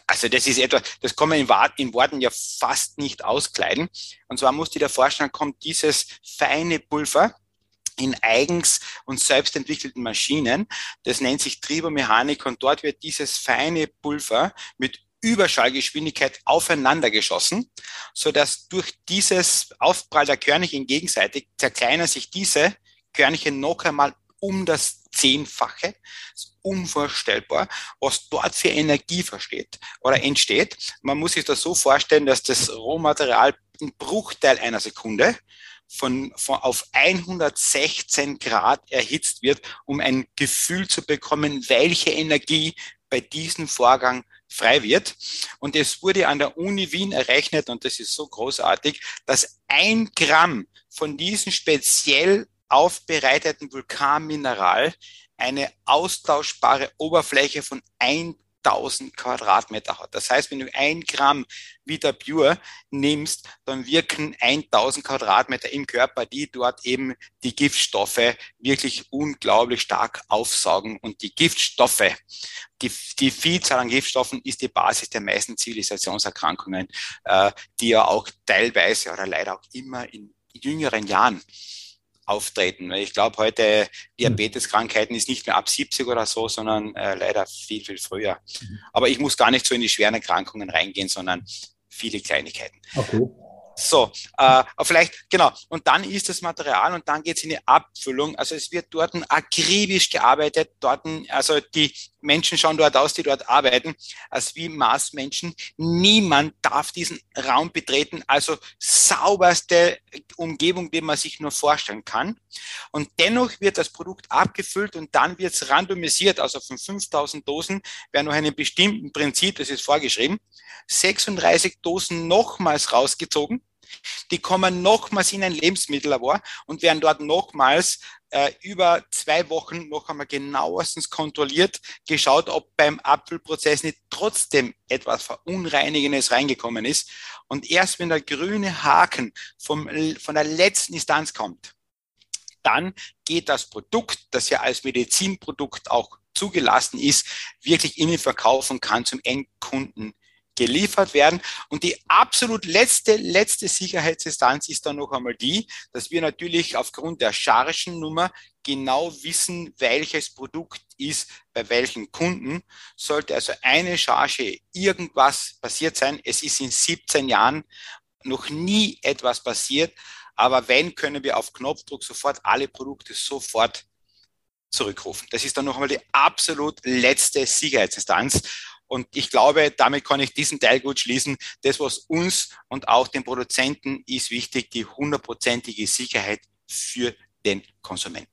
Speaker 2: also das ist etwas, das kann man in, Worten ja fast nicht auskleiden. Und zwar muss dir vorstellen, kommt dieses feine Pulver in eigens und selbst entwickelten Maschinen. Das nennt sich Tribomechanik und dort wird dieses feine Pulver mit Überschallgeschwindigkeit aufeinander geschossen, so dass durch dieses Aufprall der Körnchen gegenseitig zerkleinern sich diese Körnchen noch einmal um das Zehnfache. Das ist unvorstellbar, was dort für Energie versteht oder entsteht. Man muss sich das so vorstellen, dass das Rohmaterial ein Bruchteil einer Sekunde von, von auf 116 Grad erhitzt wird, um ein Gefühl zu bekommen, welche Energie bei diesem Vorgang frei wird. Und es wurde an der Uni Wien errechnet, und das ist so großartig, dass ein Gramm von diesem speziell aufbereiteten Vulkanmineral eine austauschbare Oberfläche von 1000 Quadratmeter hat. Das heißt, wenn du ein Gramm Vita Pure nimmst, dann wirken 1000 Quadratmeter im Körper, die dort eben die Giftstoffe wirklich unglaublich stark aufsaugen. Und die Giftstoffe, die, die Vielzahl an Giftstoffen ist die Basis der meisten Zivilisationserkrankungen, äh, die ja auch teilweise oder leider auch immer in jüngeren Jahren auftreten. Ich glaube, heute Diabeteskrankheiten ist nicht mehr ab 70 oder so, sondern äh, leider viel, viel früher. Mhm. Aber ich muss gar nicht so in die schweren Erkrankungen reingehen, sondern viele Kleinigkeiten. Okay. So, äh, vielleicht, genau. Und dann ist das Material und dann geht es in die Abfüllung. Also es wird dort akribisch gearbeitet. Dort, also die Menschen schauen dort aus, die dort arbeiten, als wie Marsmenschen. Niemand darf diesen Raum betreten. Also sauberste Umgebung, die man sich nur vorstellen kann. Und dennoch wird das Produkt abgefüllt und dann wird es randomisiert. Also von 5000 Dosen werden nach einem bestimmten Prinzip, das ist vorgeschrieben, 36 Dosen nochmals rausgezogen die kommen nochmals in ein Lebensmittellabor und werden dort nochmals äh, über zwei Wochen noch einmal genauestens kontrolliert, geschaut, ob beim Abfüllprozess nicht trotzdem etwas Verunreinigendes reingekommen ist. Und erst wenn der grüne Haken vom, von der letzten Instanz kommt, dann geht das Produkt, das ja als Medizinprodukt auch zugelassen ist, wirklich in den Verkauf und kann zum Endkunden geliefert werden. Und die absolut letzte, letzte Sicherheitsinstanz ist dann noch einmal die, dass wir natürlich aufgrund der Chargennummer genau wissen, welches Produkt ist bei welchen Kunden. Sollte also eine Charge irgendwas passiert sein, es ist in 17 Jahren noch nie etwas passiert, aber wenn, können wir auf Knopfdruck sofort alle Produkte sofort zurückrufen. Das ist dann noch einmal die absolut letzte Sicherheitsinstanz. Und ich glaube, damit kann ich diesen Teil gut schließen. Das, was uns und auch den Produzenten ist wichtig, die hundertprozentige Sicherheit für den Konsumenten.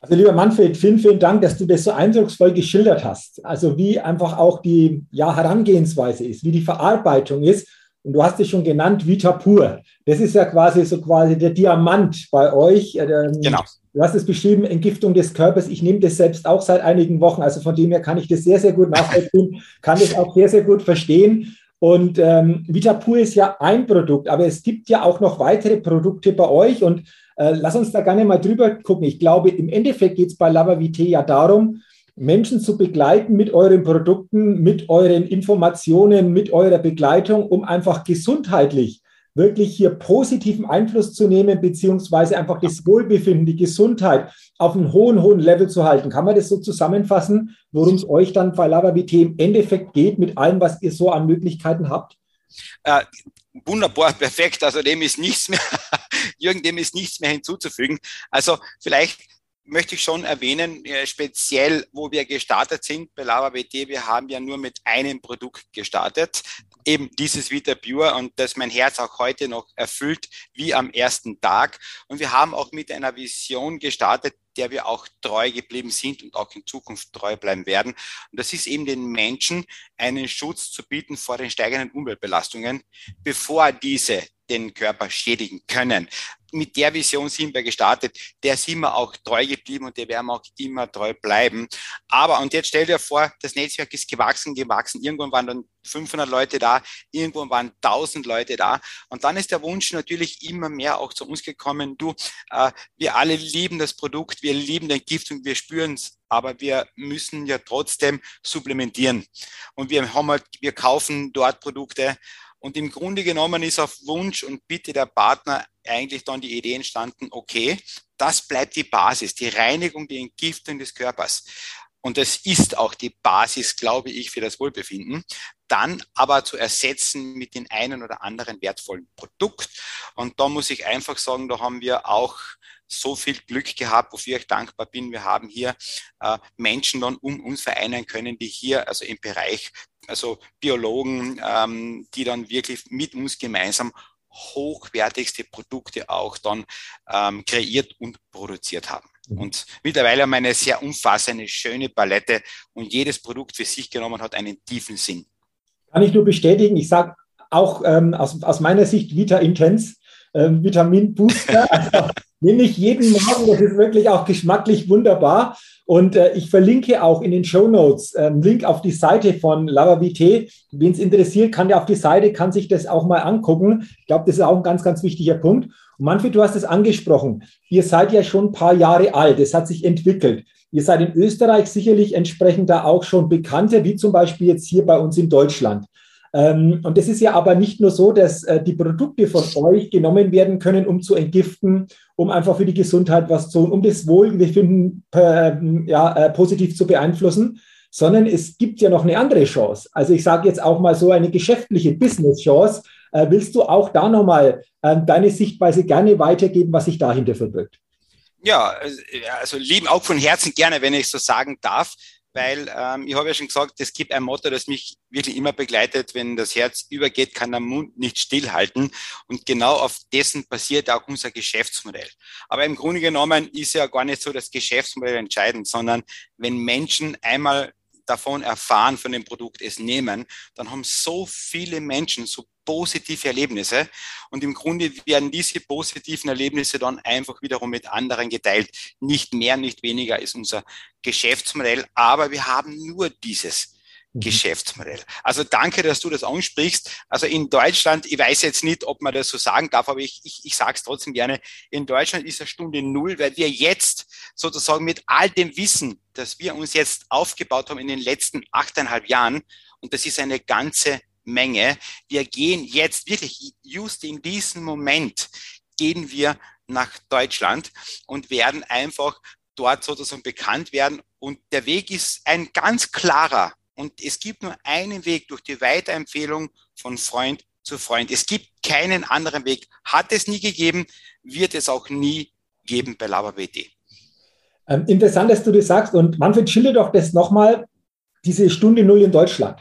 Speaker 1: Also lieber Manfred, vielen, vielen Dank, dass du das so eindrucksvoll geschildert hast. Also wie einfach auch die ja, Herangehensweise ist, wie die Verarbeitung ist Und du hast es schon genannt, Vita Pur. Das ist ja quasi so quasi der Diamant bei euch. Ähm, genau. Du hast es beschrieben, Entgiftung des Körpers. Ich nehme das selbst auch seit einigen Wochen. Also von dem her kann ich das sehr, sehr gut nachvollziehen, kann das auch sehr, sehr gut verstehen. Und ähm, Vitapur ist ja ein Produkt, aber es gibt ja auch noch weitere Produkte bei euch. Und äh, lass uns da gerne mal drüber gucken. Ich glaube, im Endeffekt geht es bei Lavavité ja darum, Menschen zu begleiten mit euren Produkten, mit euren Informationen, mit eurer Begleitung, um einfach gesundheitlich wirklich hier positiven Einfluss zu nehmen, beziehungsweise einfach das Wohlbefinden, die Gesundheit auf einem hohen, hohen Level zu halten. Kann man das so zusammenfassen, worum es euch dann bei LavaVT im Endeffekt geht, mit allem, was ihr so an Möglichkeiten habt?
Speaker 2: Äh, wunderbar, perfekt. Also dem ist nichts mehr, [laughs] Jürgen, dem ist nichts mehr hinzuzufügen. Also vielleicht möchte ich schon erwähnen, äh, speziell, wo wir gestartet sind bei LavaBT, wir haben ja nur mit einem Produkt gestartet, eben dieses Vita Pure und das mein Herz auch heute noch erfüllt wie am ersten Tag. Und wir haben auch mit einer Vision gestartet, der wir auch treu geblieben sind und auch in Zukunft treu bleiben werden. Und das ist eben den Menschen einen Schutz zu bieten vor den steigenden Umweltbelastungen, bevor diese den Körper schädigen können mit der Vision sind wir gestartet. Der sind wir auch treu geblieben und der werden wir auch immer treu bleiben. Aber, und jetzt stell dir vor, das Netzwerk ist gewachsen, gewachsen. Irgendwann waren dann 500 Leute da, irgendwann waren 1000 Leute da. Und dann ist der Wunsch natürlich immer mehr auch zu uns gekommen. Du, äh, wir alle lieben das Produkt, wir lieben den Gift und wir spüren es aber wir müssen ja trotzdem supplementieren. Und wir haben halt, wir kaufen dort Produkte und im Grunde genommen ist auf Wunsch und Bitte der Partner eigentlich dann die Idee entstanden, okay, das bleibt die Basis, die Reinigung, die Entgiftung des Körpers. Und das ist auch die Basis, glaube ich, für das Wohlbefinden. Dann aber zu ersetzen mit den einen oder anderen wertvollen Produkt. Und da muss ich einfach sagen, da haben wir auch so viel Glück gehabt, wofür ich dankbar bin. Wir haben hier äh, Menschen dann um uns vereinen können, die hier also im Bereich also Biologen, ähm, die dann wirklich mit uns gemeinsam hochwertigste Produkte auch dann ähm, kreiert und produziert haben. Mhm. Und mittlerweile haben wir eine sehr umfassende, schöne Palette und jedes Produkt für sich genommen hat einen tiefen Sinn.
Speaker 1: Kann ich nur bestätigen. Ich sage auch ähm, aus, aus meiner Sicht Vita Intense, ähm, Vitamin Booster. [laughs] Also, nehme ich jeden Morgen. Das ist wirklich auch geschmacklich wunderbar. Und äh, ich verlinke auch in den Show Notes einen ähm, Link auf die Seite von Lavavité. Wen es interessiert, kann ja auf die Seite, kann sich das auch mal angucken. Ich glaube, das ist auch ein ganz, ganz wichtiger Punkt. Und Manfred, du hast es angesprochen. Ihr seid ja schon ein paar Jahre alt. Es hat sich entwickelt. Ihr seid in Österreich sicherlich entsprechend da auch schon bekannter, wie zum Beispiel jetzt hier bei uns in Deutschland. Ähm, und es ist ja aber nicht nur so, dass äh, die Produkte von euch genommen werden können, um zu entgiften, um einfach für die Gesundheit was zu tun, um das Wohlbefinden ähm, ja, äh, positiv zu beeinflussen, sondern es gibt ja noch eine andere Chance. Also ich sage jetzt auch mal so eine geschäftliche Business-Chance. Äh, willst du auch da nochmal ähm, deine Sichtweise gerne weitergeben, was sich dahinter verbirgt?
Speaker 2: Ja, also lieben auch von Herzen gerne, wenn ich so sagen darf weil ähm, ich habe ja schon gesagt, es gibt ein Motto, das mich wirklich immer begleitet, wenn das Herz übergeht, kann der Mund nicht stillhalten. Und genau auf dessen basiert auch unser Geschäftsmodell. Aber im Grunde genommen ist ja gar nicht so das Geschäftsmodell entscheidend, sondern wenn Menschen einmal davon erfahren, von dem Produkt es nehmen, dann haben so viele Menschen so positive Erlebnisse. Und im Grunde werden diese positiven Erlebnisse dann einfach wiederum mit anderen geteilt. Nicht mehr, nicht weniger ist unser Geschäftsmodell, aber wir haben nur dieses. Geschäftsmodell. Also danke, dass du das ansprichst. Also in Deutschland, ich weiß jetzt nicht, ob man das so sagen darf, aber ich, ich, ich sage es trotzdem gerne, in Deutschland ist es Stunde Null, weil wir jetzt sozusagen mit all dem Wissen, das wir uns jetzt aufgebaut haben in den letzten achteinhalb Jahren, und das ist eine ganze Menge. Wir gehen jetzt wirklich, just in diesem Moment, gehen wir nach Deutschland und werden einfach dort sozusagen bekannt werden. Und der Weg ist ein ganz klarer. Und es gibt nur einen Weg durch die Weiterempfehlung von Freund zu Freund. Es gibt keinen anderen Weg. Hat es nie gegeben, wird es auch nie geben bei LaberBT.
Speaker 1: Ähm, interessant, dass du das sagst. Und Manfred, schilder doch das nochmal, diese Stunde Null in Deutschland.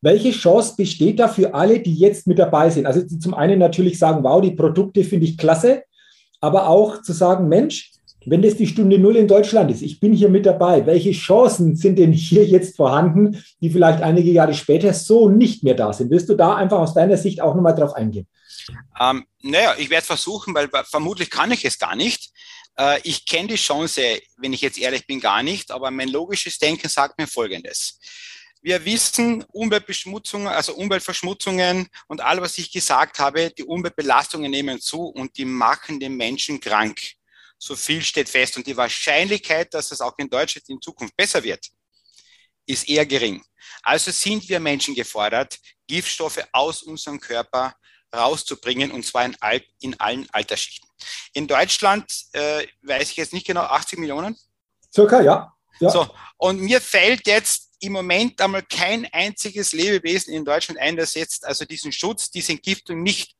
Speaker 1: Welche Chance besteht da für alle, die jetzt mit dabei sind? Also zum einen natürlich sagen, wow, die Produkte finde ich klasse, aber auch zu sagen, Mensch, wenn das die Stunde Null in Deutschland ist, ich bin hier mit dabei, welche Chancen sind denn hier jetzt vorhanden, die vielleicht einige Jahre später so nicht mehr da sind? Willst du da einfach aus deiner Sicht auch nochmal drauf eingehen?
Speaker 2: Ähm, naja, ich werde versuchen, weil vermutlich kann ich es gar nicht. Äh, ich kenne die Chance, wenn ich jetzt ehrlich bin, gar nicht, aber mein logisches Denken sagt mir Folgendes. Wir wissen, Umweltbeschmutzungen, also Umweltverschmutzungen und all, was ich gesagt habe, die Umweltbelastungen nehmen zu und die machen den Menschen krank. So viel steht fest. Und die Wahrscheinlichkeit, dass es auch in Deutschland in Zukunft besser wird, ist eher gering. Also sind wir Menschen gefordert, Giftstoffe aus unserem Körper rauszubringen, und zwar in, all, in allen Altersschichten. In Deutschland äh, weiß ich jetzt nicht genau, 80 Millionen?
Speaker 1: Circa, ja. ja.
Speaker 2: So, und mir fällt jetzt im Moment einmal kein einziges Lebewesen in Deutschland ein, das jetzt also diesen Schutz, diese Entgiftung nicht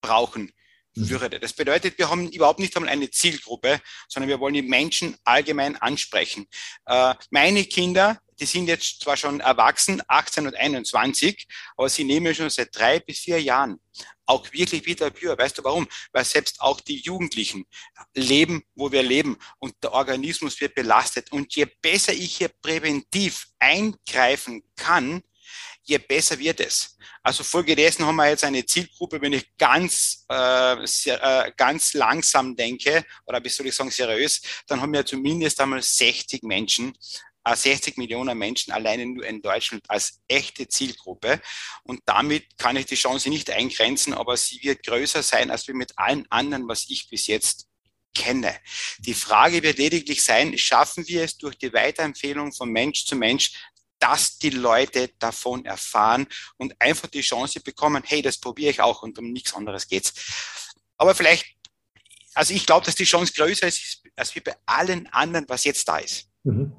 Speaker 2: brauchen mhm. würde. Das bedeutet, wir haben überhaupt nicht einmal eine Zielgruppe, sondern wir wollen die Menschen allgemein ansprechen. Äh, meine Kinder, die sind jetzt zwar schon erwachsen, 18 und 21, aber sie nehmen schon seit drei bis vier Jahren auch wirklich wieder pure. Weißt du warum? Weil selbst auch die Jugendlichen leben, wo wir leben und der Organismus wird belastet. Und je besser ich hier präventiv eingreifen kann, je besser wird es. Also folgedessen haben wir jetzt eine Zielgruppe, wenn ich ganz, äh, sehr, äh, ganz langsam denke, oder wie soll ich sagen, seriös, dann haben wir zumindest einmal 60 Menschen, 60 Millionen Menschen alleine nur in Deutschland als echte Zielgruppe. Und damit kann ich die Chance nicht eingrenzen, aber sie wird größer sein als wir mit allen anderen, was ich bis jetzt kenne. Die Frage wird lediglich sein, schaffen wir es durch die Weiterempfehlung von Mensch zu Mensch, dass die Leute davon erfahren und einfach die Chance bekommen, hey, das probiere ich auch und um nichts anderes geht's. Aber vielleicht, also ich glaube, dass die Chance größer ist, als wie bei allen anderen, was jetzt da ist. Mhm.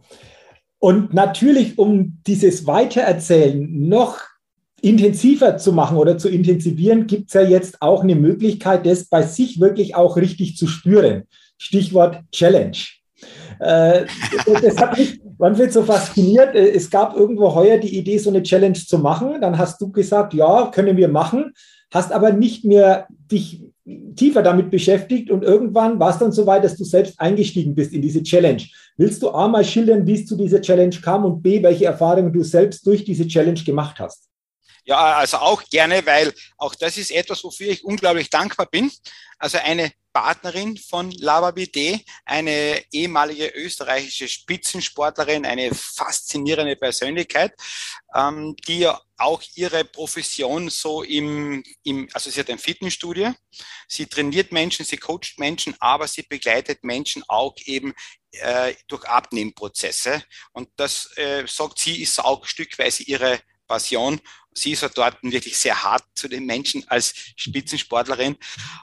Speaker 1: Und natürlich, um dieses Weitererzählen noch intensiver zu machen oder zu intensivieren, gibt es ja jetzt auch eine Möglichkeit, das bei sich wirklich auch richtig zu spüren. Stichwort Challenge. Äh, das hat mich manchmal so fasziniert. Äh, es gab irgendwo heuer die Idee, so eine Challenge zu machen. Dann hast du gesagt, ja, können wir machen, hast aber nicht mehr dich tiefer damit beschäftigt und irgendwann war es dann so weit, dass du selbst eingestiegen bist in diese Challenge. Willst du A mal schildern, wie es zu dieser Challenge kam und B, welche Erfahrungen du selbst durch diese Challenge gemacht hast?
Speaker 2: Ja, also auch gerne, weil auch das ist etwas, wofür ich unglaublich dankbar bin. Also eine Partnerin von Lava BD, eine ehemalige österreichische Spitzensportlerin, eine faszinierende Persönlichkeit, ähm, die ja auch ihre Profession so im, im, also sie hat ein Fitnessstudio, sie trainiert Menschen, sie coacht Menschen, aber sie begleitet Menschen auch eben äh, durch Abnehmprozesse. Und das, äh, sagt sie, ist auch stückweise ihre Passion. Sie ist dort wirklich sehr hart zu den Menschen als Spitzensportlerin.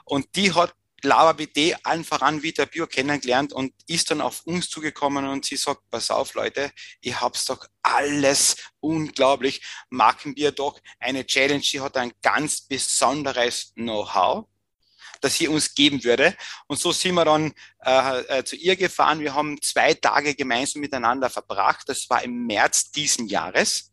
Speaker 2: Und die hat Laura BD allen voran wieder Bio kennengelernt und ist dann auf uns zugekommen und sie sagt, pass auf Leute, ihr habt's doch alles unglaublich, machen wir doch eine Challenge, die hat ein ganz besonderes Know-how das sie uns geben würde. Und so sind wir dann äh, äh, zu ihr gefahren. Wir haben zwei Tage gemeinsam miteinander verbracht. Das war im März diesen Jahres.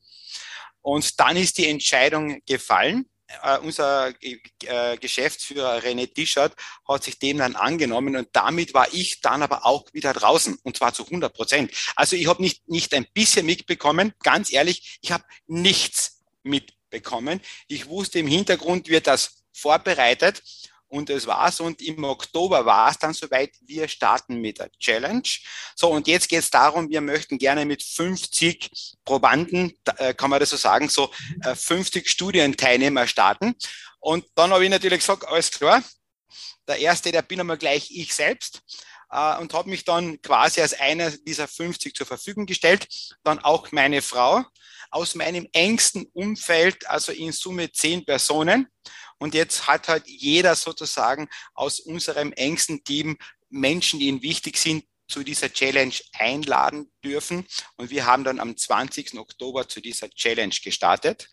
Speaker 2: Und dann ist die Entscheidung gefallen äh, unser äh, Geschäftsführer René Tischert hat sich dem dann angenommen und damit war ich dann aber auch wieder draußen und zwar zu 100 Prozent. Also ich habe nicht, nicht ein bisschen mitbekommen, ganz ehrlich, ich habe nichts mitbekommen. Ich wusste im Hintergrund wird das vorbereitet und das war's. Und im Oktober war es dann soweit, wir starten mit der Challenge. So, und jetzt geht es darum, wir möchten gerne mit 50 Probanden, äh, kann man das so sagen, so 50 äh, Studienteilnehmer starten. Und dann habe ich natürlich gesagt, alles klar, der erste, der bin einmal gleich ich selbst äh, und habe mich dann quasi als einer dieser 50 zur Verfügung gestellt. Dann auch meine Frau aus meinem engsten Umfeld, also in Summe zehn Personen. Und jetzt hat halt jeder sozusagen aus unserem engsten Team Menschen, die ihnen wichtig sind, zu dieser Challenge einladen dürfen. Und wir haben dann am 20. Oktober zu dieser Challenge gestartet.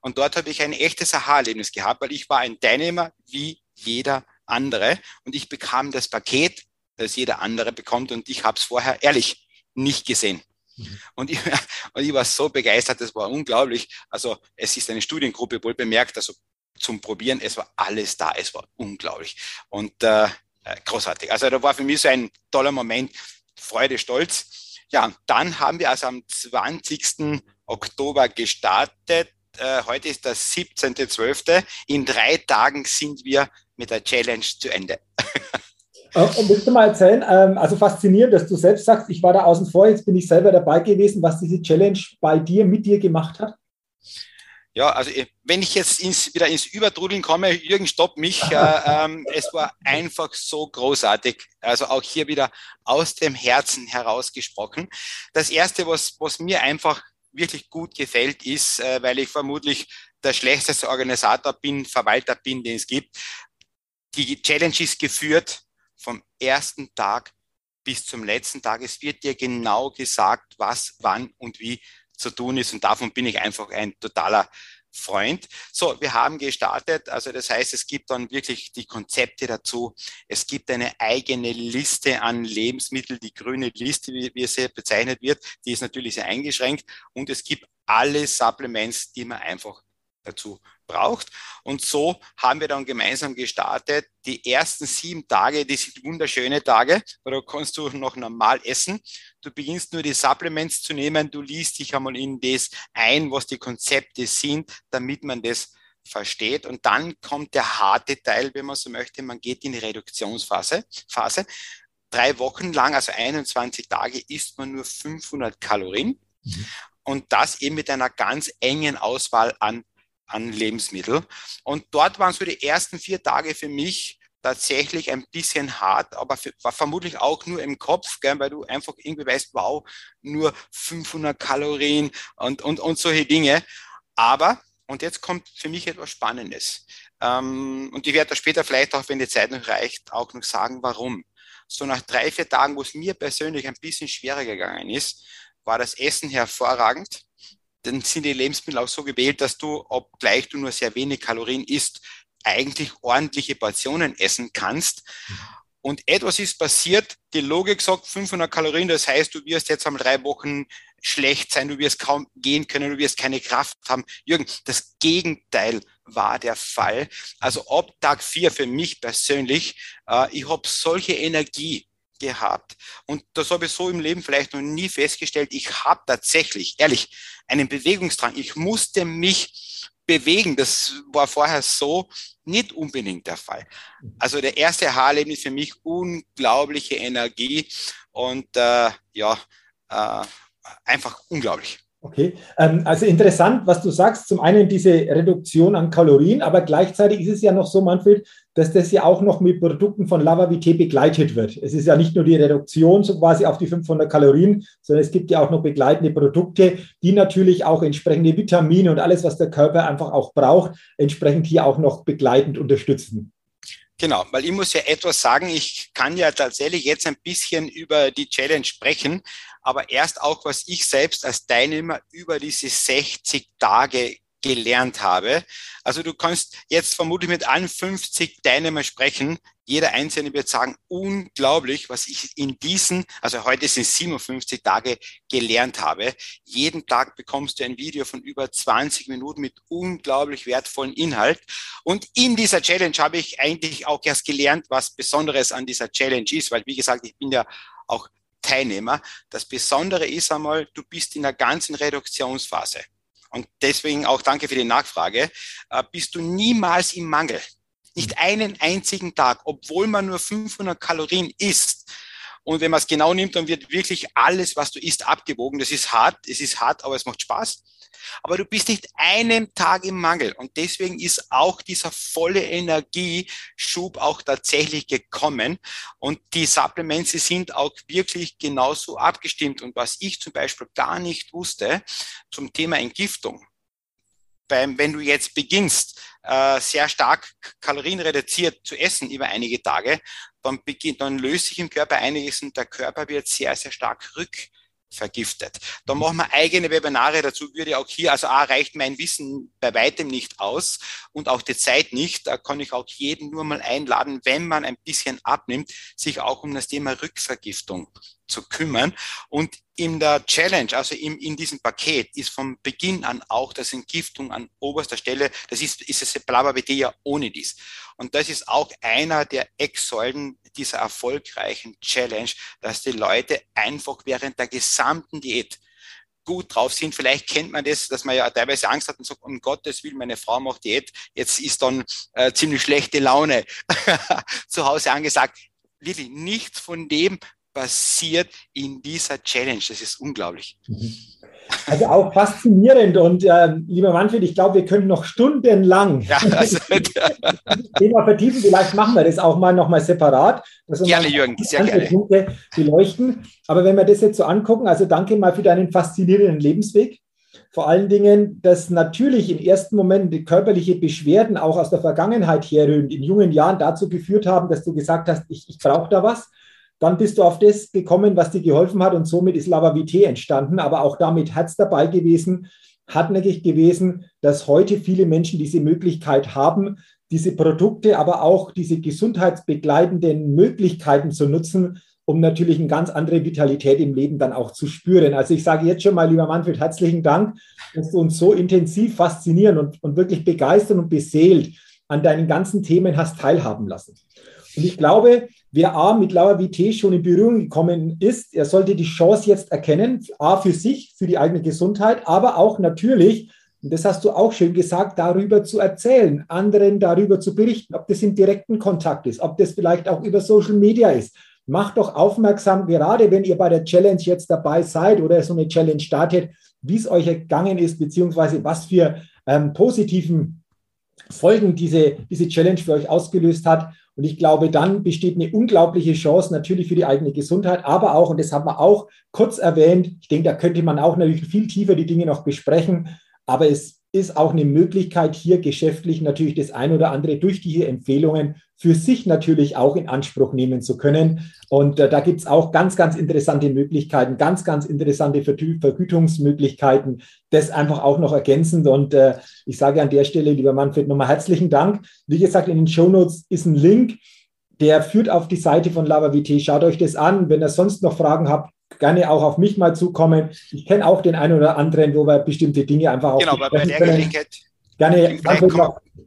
Speaker 2: Und dort habe ich ein echtes Aha-Erlebnis gehabt, weil ich war ein Teilnehmer wie jeder andere. Und ich bekam das Paket, das jeder andere bekommt. Und ich habe es vorher ehrlich nicht gesehen. Mhm. Und, ich, [laughs] und ich war so begeistert, das war unglaublich. Also es ist eine Studiengruppe wohl bemerkt, also zum Probieren. Es war alles da. Es war unglaublich. Und äh, äh, großartig. Also da war für mich so ein toller Moment, Freude, Stolz. Ja, dann haben wir also am 20. Oktober gestartet. Äh, heute ist der 17.12. In drei Tagen sind wir mit der Challenge zu Ende.
Speaker 1: Äh, und willst du mal erzählen, ähm, also faszinierend, dass du selbst sagst, ich war da außen vor, jetzt bin ich selber dabei gewesen, was diese Challenge bei dir, mit dir gemacht hat?
Speaker 2: Ja, also äh, wenn ich jetzt ins, wieder ins Übertrudeln komme, Jürgen, stopp mich. Äh, ähm, es war einfach so großartig. Also auch hier wieder aus dem Herzen herausgesprochen. Das Erste, was, was mir einfach wirklich gut gefällt, ist, äh, weil ich vermutlich der schlechteste Organisator bin, Verwalter bin, den es gibt. Die Challenge ist geführt vom ersten Tag bis zum letzten Tag. Es wird dir genau gesagt, was, wann und wie zu tun ist. Und davon bin ich einfach ein totaler Freund. So, wir haben gestartet. Also das heißt, es gibt dann wirklich die Konzepte dazu. Es gibt eine eigene Liste an Lebensmitteln, die grüne Liste, wie, wie sie bezeichnet wird. Die ist natürlich sehr eingeschränkt. Und es gibt alle Supplements, die man einfach dazu braucht. Und so haben wir dann gemeinsam gestartet. Die ersten sieben Tage, die sind wunderschöne Tage, da kannst du noch normal essen. Du beginnst nur die Supplements zu nehmen, du liest dich einmal in das ein, was die Konzepte sind, damit man das versteht. Und dann kommt der harte Teil, wenn man so möchte. Man geht in die Reduktionsphase. Phase. Drei Wochen lang, also 21 Tage, isst man nur 500 Kalorien. Mhm. Und das eben mit einer ganz engen Auswahl an an Lebensmittel. Und dort waren so die ersten vier Tage für mich tatsächlich ein bisschen hart, aber für, war vermutlich auch nur im Kopf, gell, weil du einfach irgendwie weißt, wow, nur 500 Kalorien und, und, und solche Dinge. Aber, und jetzt kommt für mich etwas Spannendes. Ähm, und ich werde da später vielleicht auch, wenn die Zeit noch reicht, auch noch sagen, warum. So nach drei, vier Tagen, wo es mir persönlich ein bisschen schwerer gegangen ist, war das Essen hervorragend dann sind die Lebensmittel auch so gewählt, dass du, obgleich du nur sehr wenig Kalorien isst, eigentlich ordentliche Portionen essen kannst. Und etwas ist passiert, die Logik sagt 500 Kalorien, das heißt, du wirst jetzt einmal drei Wochen schlecht sein, du wirst kaum gehen können, du wirst keine Kraft haben. Jürgen, das Gegenteil war der Fall. Also ab Tag vier für mich persönlich, äh, ich habe solche Energie, gehabt. Und das habe ich so im Leben vielleicht noch nie festgestellt. Ich habe tatsächlich, ehrlich, einen Bewegungsdrang. Ich musste mich bewegen. Das war vorher so nicht unbedingt der Fall. Also der erste Haarlebnis für mich unglaubliche Energie und äh, ja, äh, einfach unglaublich.
Speaker 1: Okay, ähm, also interessant, was du sagst. Zum einen diese Reduktion an Kalorien, aber gleichzeitig ist es ja noch so, Manfred, dass das ja auch noch mit Produkten von Lavavité begleitet wird. Es ist ja nicht nur die Reduktion so quasi auf die 500 Kalorien, sondern es gibt ja auch noch begleitende Produkte, die natürlich auch entsprechende Vitamine und alles, was der Körper einfach auch braucht, entsprechend hier auch noch begleitend unterstützen.
Speaker 2: Genau, weil ich muss ja etwas sagen, ich kann ja tatsächlich jetzt ein bisschen über die Challenge sprechen, aber erst auch, was ich selbst als Teilnehmer über diese 60 Tage gelernt habe. Also du kannst jetzt vermutlich mit allen 50 Teilnehmern sprechen. Jeder Einzelne wird sagen, unglaublich, was ich in diesen, also heute sind 57 Tage gelernt habe. Jeden Tag bekommst du ein Video von über 20 Minuten mit unglaublich wertvollen Inhalt. Und in dieser Challenge habe ich eigentlich auch erst gelernt, was Besonderes an dieser Challenge ist, weil wie gesagt, ich bin ja auch Teilnehmer. Das Besondere ist einmal, du bist in der ganzen Reduktionsphase. Und deswegen auch danke für die Nachfrage. Äh, bist du niemals im Mangel. Nicht einen einzigen Tag, obwohl man nur 500 Kalorien isst. Und wenn man es genau nimmt, dann wird wirklich alles, was du isst, abgewogen. Das ist hart, es ist hart, aber es macht Spaß aber du bist nicht einen Tag im Mangel. Und deswegen ist auch dieser volle Energieschub auch tatsächlich gekommen. Und die Supplements sind auch wirklich genauso abgestimmt. Und was ich zum Beispiel gar nicht wusste zum Thema Entgiftung, beim, wenn du jetzt beginnst, äh, sehr stark kalorienreduziert zu essen über einige Tage, dann beginnt, dann löst sich im Körper einiges und der Körper wird sehr, sehr stark rück vergiftet. Da machen wir eigene Webinare dazu, würde auch hier, also A, reicht mein Wissen bei weitem nicht aus und auch die Zeit nicht. Da kann ich auch jeden nur mal einladen, wenn man ein bisschen abnimmt, sich auch um das Thema Rückvergiftung zu kümmern. Und in der Challenge, also in, in diesem Paket, ist von Beginn an auch das Entgiftung an oberster Stelle. Das ist, ist es ja ohne dies. Und das ist auch einer der Ecksäulen dieser erfolgreichen Challenge, dass die Leute einfach während der gesamten Diät gut drauf sind. Vielleicht kennt man das, dass man ja teilweise Angst hat und sagt, um Gottes Willen, meine Frau macht Diät, jetzt ist dann äh, ziemlich schlechte Laune [laughs] zu Hause angesagt. Lili, nichts von dem passiert in dieser Challenge. Das ist unglaublich.
Speaker 1: Mhm. Also auch faszinierend und äh, lieber Manfred, ich glaube, wir können noch stundenlang [laughs] ja, also, [laughs] Thema vertiefen. Vielleicht machen wir das auch mal nochmal separat.
Speaker 2: Gerne, Jürgen, sehr gerne.
Speaker 1: Punkte beleuchten. Aber wenn wir das jetzt so angucken, also danke mal für deinen faszinierenden Lebensweg. Vor allen Dingen, dass natürlich im ersten Moment die körperliche Beschwerden auch aus der Vergangenheit herrührend in jungen Jahren dazu geführt haben, dass du gesagt hast, ich, ich brauche da was. Dann bist du auf das gekommen, was dir geholfen hat und somit ist Lava Vitae entstanden, aber auch damit hat es dabei gewesen, hartnäckig gewesen, dass heute viele Menschen diese Möglichkeit haben, diese Produkte, aber auch diese gesundheitsbegleitenden Möglichkeiten zu nutzen, um natürlich eine ganz andere Vitalität im Leben dann auch zu spüren. Also ich sage jetzt schon mal, lieber Manfred, herzlichen Dank, dass du uns so intensiv faszinieren und, und wirklich begeistern und beseelt an deinen ganzen Themen hast teilhaben lassen. Und ich glaube, wer A mit Lauer VT schon in Berührung gekommen ist, er sollte die Chance jetzt erkennen, A für sich, für die eigene Gesundheit, aber auch natürlich, und das hast du auch schön gesagt, darüber zu erzählen, anderen darüber zu berichten, ob das im direkten Kontakt ist, ob das vielleicht auch über Social Media ist. Macht doch aufmerksam, gerade wenn ihr bei der Challenge jetzt dabei seid oder so eine Challenge startet, wie es euch ergangen ist, beziehungsweise was für ähm, positiven Folgen diese, diese Challenge für euch ausgelöst hat. Und ich glaube, dann besteht eine unglaubliche Chance natürlich für die eigene Gesundheit, aber auch, und das haben wir auch kurz erwähnt, ich denke, da könnte man auch natürlich viel tiefer die Dinge noch besprechen, aber es ist auch eine Möglichkeit, hier geschäftlich natürlich das ein oder andere durch diese Empfehlungen für sich natürlich auch in Anspruch nehmen zu können. Und äh, da gibt es auch ganz, ganz interessante Möglichkeiten, ganz, ganz interessante Vergütungsmöglichkeiten. Das einfach auch noch ergänzend. Und äh, ich sage an der Stelle, lieber Manfred, nochmal herzlichen Dank. Wie gesagt, in den Shownotes ist ein Link, der führt auf die Seite von LavaVT. Schaut euch das an. Wenn ihr sonst noch Fragen habt, gerne auch auf mich mal zukommen. Ich kenne auch den einen oder anderen, wo wir bestimmte Dinge einfach auch.
Speaker 2: Genau, aber bei der Gelegenheit.
Speaker 1: Gerne.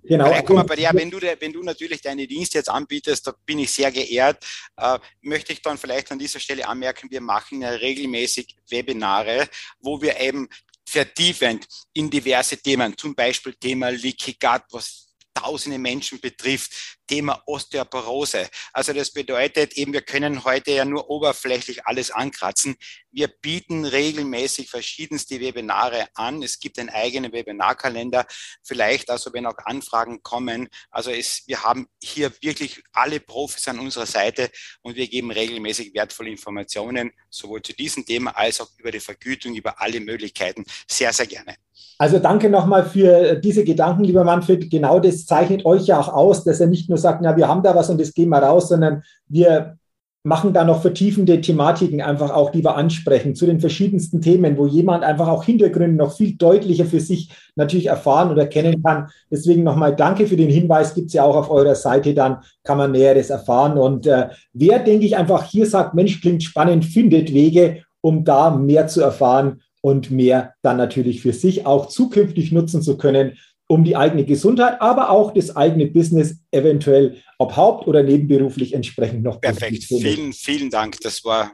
Speaker 2: Genau. Komm bei der, wenn du, wenn du natürlich deine Dienste jetzt anbietest, da bin ich sehr geehrt, äh, möchte ich dann vielleicht an dieser Stelle anmerken, wir machen ja regelmäßig Webinare, wo wir eben vertiefend in diverse Themen, zum Beispiel Thema Leaky Gut, was tausende Menschen betrifft, Thema Osteoporose. Also das bedeutet eben, wir können heute ja nur oberflächlich alles ankratzen. Wir bieten regelmäßig verschiedenste Webinare an. Es gibt einen eigenen Webinarkalender. Vielleicht also, wenn auch Anfragen kommen. Also es, wir haben hier wirklich alle Profis an unserer Seite und wir geben regelmäßig wertvolle Informationen, sowohl zu diesem Thema als auch über die Vergütung, über alle Möglichkeiten. Sehr, sehr gerne.
Speaker 1: Also danke nochmal für diese Gedanken, lieber Manfred. Genau das zeichnet euch ja auch aus, dass er nicht nur sagt, na, wir haben da was und das gehen wir raus, sondern wir machen da noch vertiefende Thematiken einfach auch, die wir ansprechen zu den verschiedensten Themen, wo jemand einfach auch Hintergründe noch viel deutlicher für sich natürlich erfahren oder kennen kann. Deswegen nochmal danke für den Hinweis, gibt es ja auch auf eurer Seite, dann kann man Näheres erfahren. Und äh, wer, denke ich, einfach hier sagt, Mensch, klingt spannend, findet Wege, um da mehr zu erfahren und mehr dann natürlich für sich auch zukünftig nutzen zu können, um die eigene Gesundheit, aber auch das eigene Business eventuell ob haupt- oder nebenberuflich entsprechend noch.
Speaker 2: Perfekt. Vielen, vielen Dank. Das war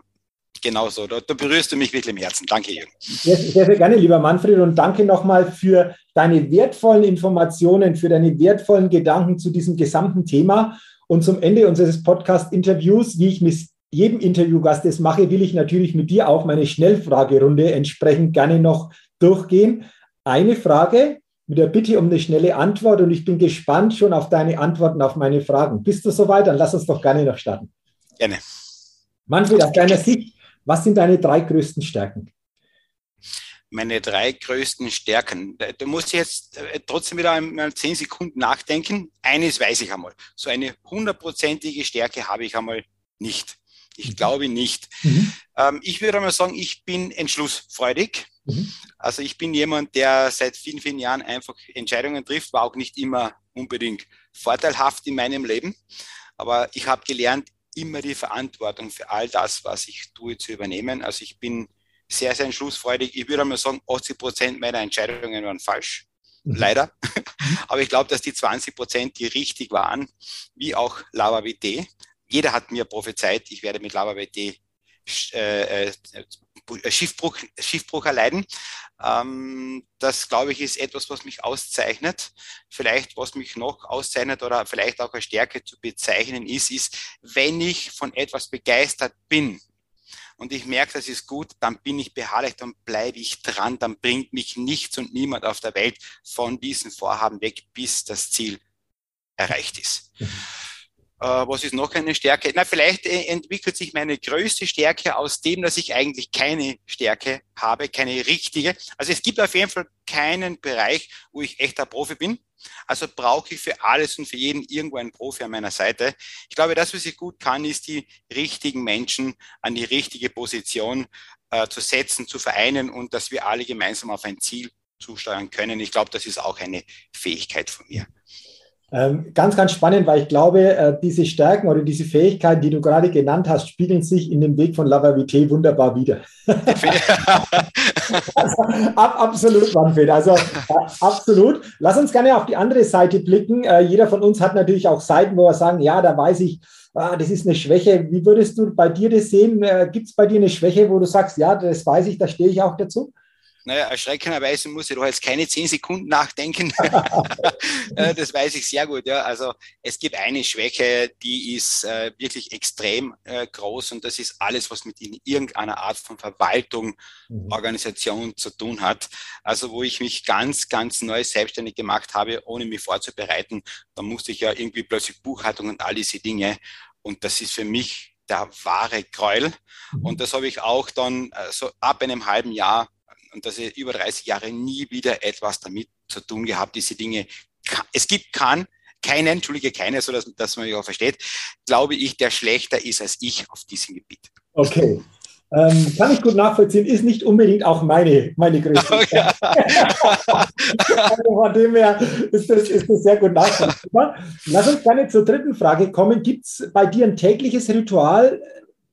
Speaker 2: genauso. Da, da, berührst du mich wirklich im Herzen. Danke, Jürgen.
Speaker 1: Sehr, sehr, sehr gerne, lieber Manfred. Und danke nochmal für deine wertvollen Informationen, für deine wertvollen Gedanken zu diesem gesamten Thema. Und zum Ende unseres Podcast-Interviews, wie ich mich jedem Interviewgast das mache, will ich natürlich mit dir auch meine Schnellfragerunde entsprechend gerne noch durchgehen. Eine Frage mit der Bitte um eine schnelle Antwort und ich bin gespannt schon auf deine Antworten auf meine Fragen. Bist du soweit? Dann lass uns doch gerne noch starten.
Speaker 2: Gerne.
Speaker 1: Manfred, aus deiner Sicht, was sind deine drei größten Stärken?
Speaker 2: Meine drei größten Stärken. Da muss ich jetzt äh, trotzdem wieder einmal zehn Sekunden nachdenken. Eines weiß ich einmal. So eine hundertprozentige Stärke habe ich einmal nicht. Ich mhm. glaube nicht. Mhm. Ähm, ich würde mal sagen, ich bin entschlussfreudig. Mhm. Also ich bin jemand, der seit vielen, vielen Jahren einfach Entscheidungen trifft, war auch nicht immer unbedingt vorteilhaft in meinem Leben. Aber ich habe gelernt, immer die Verantwortung für all das, was ich tue, zu übernehmen. Also ich bin sehr, sehr entschlussfreudig. Ich würde mal sagen, 80 Prozent meiner Entscheidungen waren falsch. Mhm. Leider. [laughs] Aber ich glaube, dass die 20 Prozent, die richtig waren, wie auch Lava BT. Jeder hat mir prophezeit, ich werde mit Lava BT äh, äh, Schiffbruch, Schiffbruch erleiden. Ähm, das, glaube ich, ist etwas, was mich auszeichnet. Vielleicht, was mich noch auszeichnet oder vielleicht auch als Stärke zu bezeichnen ist, ist, wenn ich von etwas begeistert bin, und ich merke, das ist gut, dann bin ich beharrlich, dann bleibe ich dran, dann bringt mich nichts und niemand auf der Welt von diesen Vorhaben weg, bis das Ziel erreicht ist. Äh, was ist noch eine Stärke? Na, vielleicht äh, entwickelt sich meine größte Stärke aus dem, dass ich eigentlich keine Stärke habe, keine richtige. Also es gibt auf jeden Fall keinen Bereich, wo ich echter Profi bin. Also brauche ich für alles und für jeden irgendwo einen Profi an meiner Seite. Ich glaube, das, was ich gut kann, ist die richtigen Menschen an die richtige Position äh, zu setzen, zu vereinen und dass wir alle gemeinsam auf ein Ziel zusteuern können. Ich glaube, das ist auch eine Fähigkeit von mir.
Speaker 1: Ähm, ganz, ganz spannend, weil ich glaube, äh, diese Stärken oder diese Fähigkeiten, die du gerade genannt hast, spiegeln sich in dem Weg von Lavavité wunderbar wieder. [laughs] also, ab, absolut, Manfred. Also äh, absolut. Lass uns gerne auf die andere Seite blicken. Äh, jeder von uns hat natürlich auch Seiten, wo wir sagen, ja, da weiß ich, ah, das ist eine Schwäche. Wie würdest du bei dir das sehen? Gibt es bei dir eine Schwäche, wo du sagst, ja, das weiß ich, da stehe ich auch dazu?
Speaker 2: Naja, erschreckenderweise muss ich doch jetzt keine zehn Sekunden nachdenken. [laughs] Äh, das weiß ich sehr gut. Ja. Also es gibt eine Schwäche, die ist äh, wirklich extrem äh, groß und das ist alles, was mit irgendeiner Art von Verwaltung, mhm. Organisation zu tun hat. Also wo ich mich ganz, ganz neu selbstständig gemacht habe, ohne mich vorzubereiten. Da musste ich ja irgendwie plötzlich Buchhaltung und all diese Dinge. Und das ist für mich der wahre Gräuel. Mhm. Und das habe ich auch dann äh, so ab einem halben Jahr und dass ich über 30 Jahre nie wieder etwas damit zu tun gehabt, diese Dinge. Es gibt keinen, keinen, entschuldige, keine, so dass, dass man mich auch versteht, glaube ich, der schlechter ist als ich auf diesem Gebiet.
Speaker 1: Okay. Ähm, kann ich gut nachvollziehen, ist nicht unbedingt auch meine, meine Größe. Oh, [laughs] ja. also von dem her ist das, ist das sehr gut nachvollziehbar. Lass uns gerne zur dritten Frage kommen. Gibt es bei dir ein tägliches Ritual,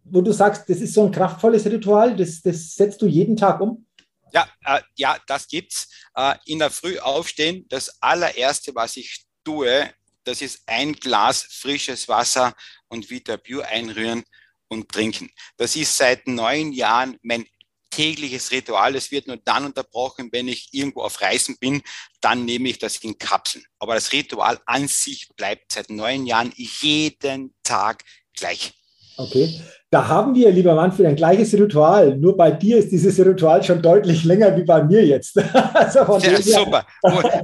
Speaker 1: wo du sagst, das ist so ein kraftvolles Ritual, das, das setzt du jeden Tag um?
Speaker 2: Ja, äh, ja, das gibt's. Äh, in der Früh aufstehen. Das allererste, was ich tue, das ist ein Glas frisches Wasser und Vita Pure einrühren und trinken. Das ist seit neun Jahren mein tägliches Ritual. Es wird nur dann unterbrochen, wenn ich irgendwo auf Reisen bin. Dann nehme ich das in Kapseln. Aber das Ritual an sich bleibt seit neun Jahren jeden Tag gleich.
Speaker 1: Okay. Da haben wir, lieber Manfred, ein gleiches Ritual. Nur bei dir ist dieses Ritual schon deutlich länger wie bei mir jetzt. [laughs]
Speaker 2: also ja, super.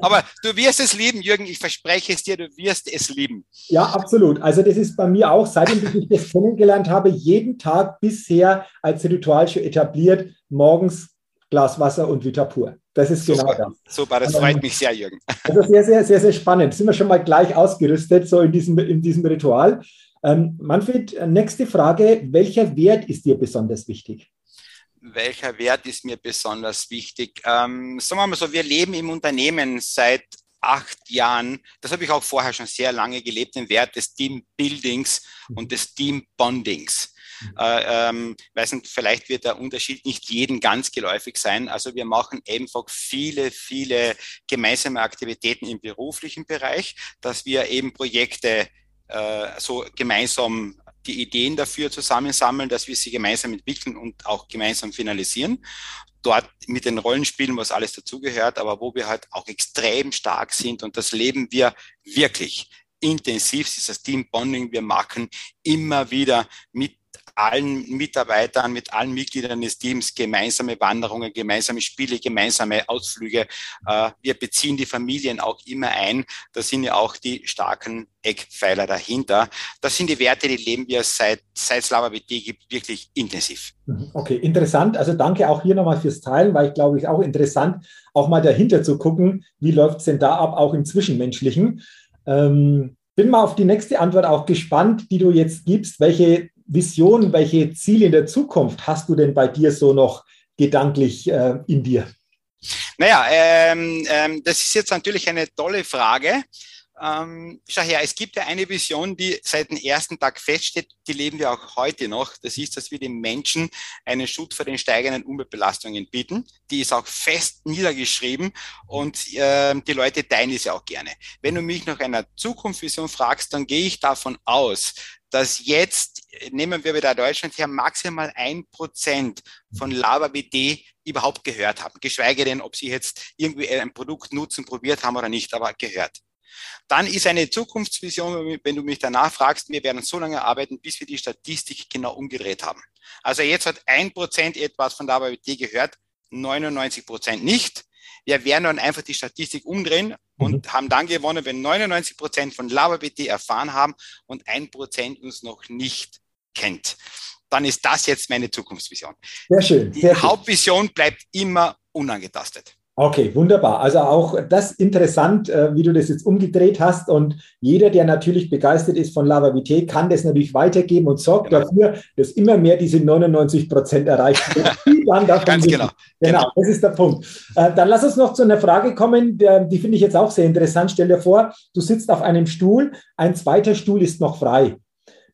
Speaker 2: Aber du wirst es lieben, Jürgen. Ich verspreche es dir, du wirst es lieben.
Speaker 1: Ja, absolut. Also das ist bei mir auch, seitdem ich das kennengelernt habe, jeden Tag bisher als Ritual schon etabliert. Morgens Glas Wasser und Vita pur. Das ist genau
Speaker 2: super,
Speaker 1: genau
Speaker 2: das. Super, das freut mich sehr, Jürgen.
Speaker 1: Also sehr, sehr, sehr, sehr spannend. Sind wir schon mal gleich ausgerüstet, so in diesem, in diesem Ritual. Ähm, Manfred, nächste Frage. Welcher Wert ist dir besonders wichtig?
Speaker 2: Welcher Wert ist mir besonders wichtig? Ähm, sagen wir mal so, wir leben im Unternehmen seit acht Jahren, das habe ich auch vorher schon sehr lange gelebt, den Wert des Teambuildings und des Teambondings. Mhm. Äh, ähm, weiß nicht, vielleicht wird der Unterschied nicht jedem ganz geläufig sein. Also wir machen einfach viele, viele gemeinsame Aktivitäten im beruflichen Bereich, dass wir eben Projekte äh, so gemeinsam die Ideen dafür zusammensammeln, dass wir sie gemeinsam entwickeln und auch gemeinsam finalisieren. Dort mit den Rollenspielen, was alles dazugehört, aber wo wir halt auch extrem stark sind und das leben wir wirklich intensiv, dieses Team Bonding. Wir machen immer wieder mit allen Mitarbeitern, mit allen Mitgliedern des Teams gemeinsame Wanderungen, gemeinsame Spiele, gemeinsame Ausflüge. Äh, wir beziehen die Familien auch immer ein. Das sind ja auch die starken Eckpfeiler dahinter. Das sind die Werte, die leben wir seit, seit Slava BT gibt, wirklich intensiv.
Speaker 1: Mhm. Okay, interessant. Also danke auch hier nochmal fürs Teilen, weil ich glaube, es ist auch interessant, auch mal dahinter zu gucken, wie läuft es denn da ab, auch im Zwischenmenschlichen. Ähm, bin mal auf die nächste Antwort auch gespannt, die du jetzt gibst. Welche Vision, welche Ziele in der Zukunft hast du denn bei dir so noch gedanklich äh, in dir?
Speaker 2: Naja, ähm, ähm, das ist jetzt natürlich eine tolle Frage. Ähm, schau her, es gibt ja eine Vision, die seit dem ersten Tag feststeht, die leben wir auch heute noch. Das ist, dass wir den Menschen einen Schutz vor den steigenden Umweltbelastungen bieten. Die ist auch fest niedergeschrieben und äh, die Leute teilen es ja auch gerne. Wenn du mich nach einer Zukunftsvision fragst, dann gehe ich davon aus, dass jetzt, nehmen wir wieder Deutschland her, maximal ein Prozent von Lava BD überhaupt gehört haben. Geschweige denn, ob sie jetzt irgendwie ein Produkt nutzen, probiert haben oder nicht, aber gehört. Dann ist eine Zukunftsvision, wenn du mich danach fragst, wir werden so lange arbeiten, bis wir die Statistik genau umgedreht haben. Also jetzt hat ein Prozent etwas von der ABT gehört, 99 Prozent nicht. Wir werden dann einfach die Statistik umdrehen und mhm. haben dann gewonnen, wenn 99 Prozent von LaberBT erfahren haben und ein Prozent uns noch nicht kennt. Dann ist das jetzt meine Zukunftsvision.
Speaker 1: Sehr schön.
Speaker 2: Sehr die Hauptvision bleibt immer unangetastet.
Speaker 1: Okay, wunderbar. Also auch das interessant, äh, wie du das jetzt umgedreht hast. Und jeder, der natürlich begeistert ist von Lava Vitae, kann das natürlich weitergeben und sorgt genau. dafür, dass immer mehr diese 99 Prozent erreicht werden. [laughs] Ganz genau. genau. Genau, das ist der Punkt. Äh, dann lass uns noch zu einer Frage kommen, die finde ich jetzt auch sehr interessant. Stell dir vor, du sitzt auf einem Stuhl, ein zweiter Stuhl ist noch frei.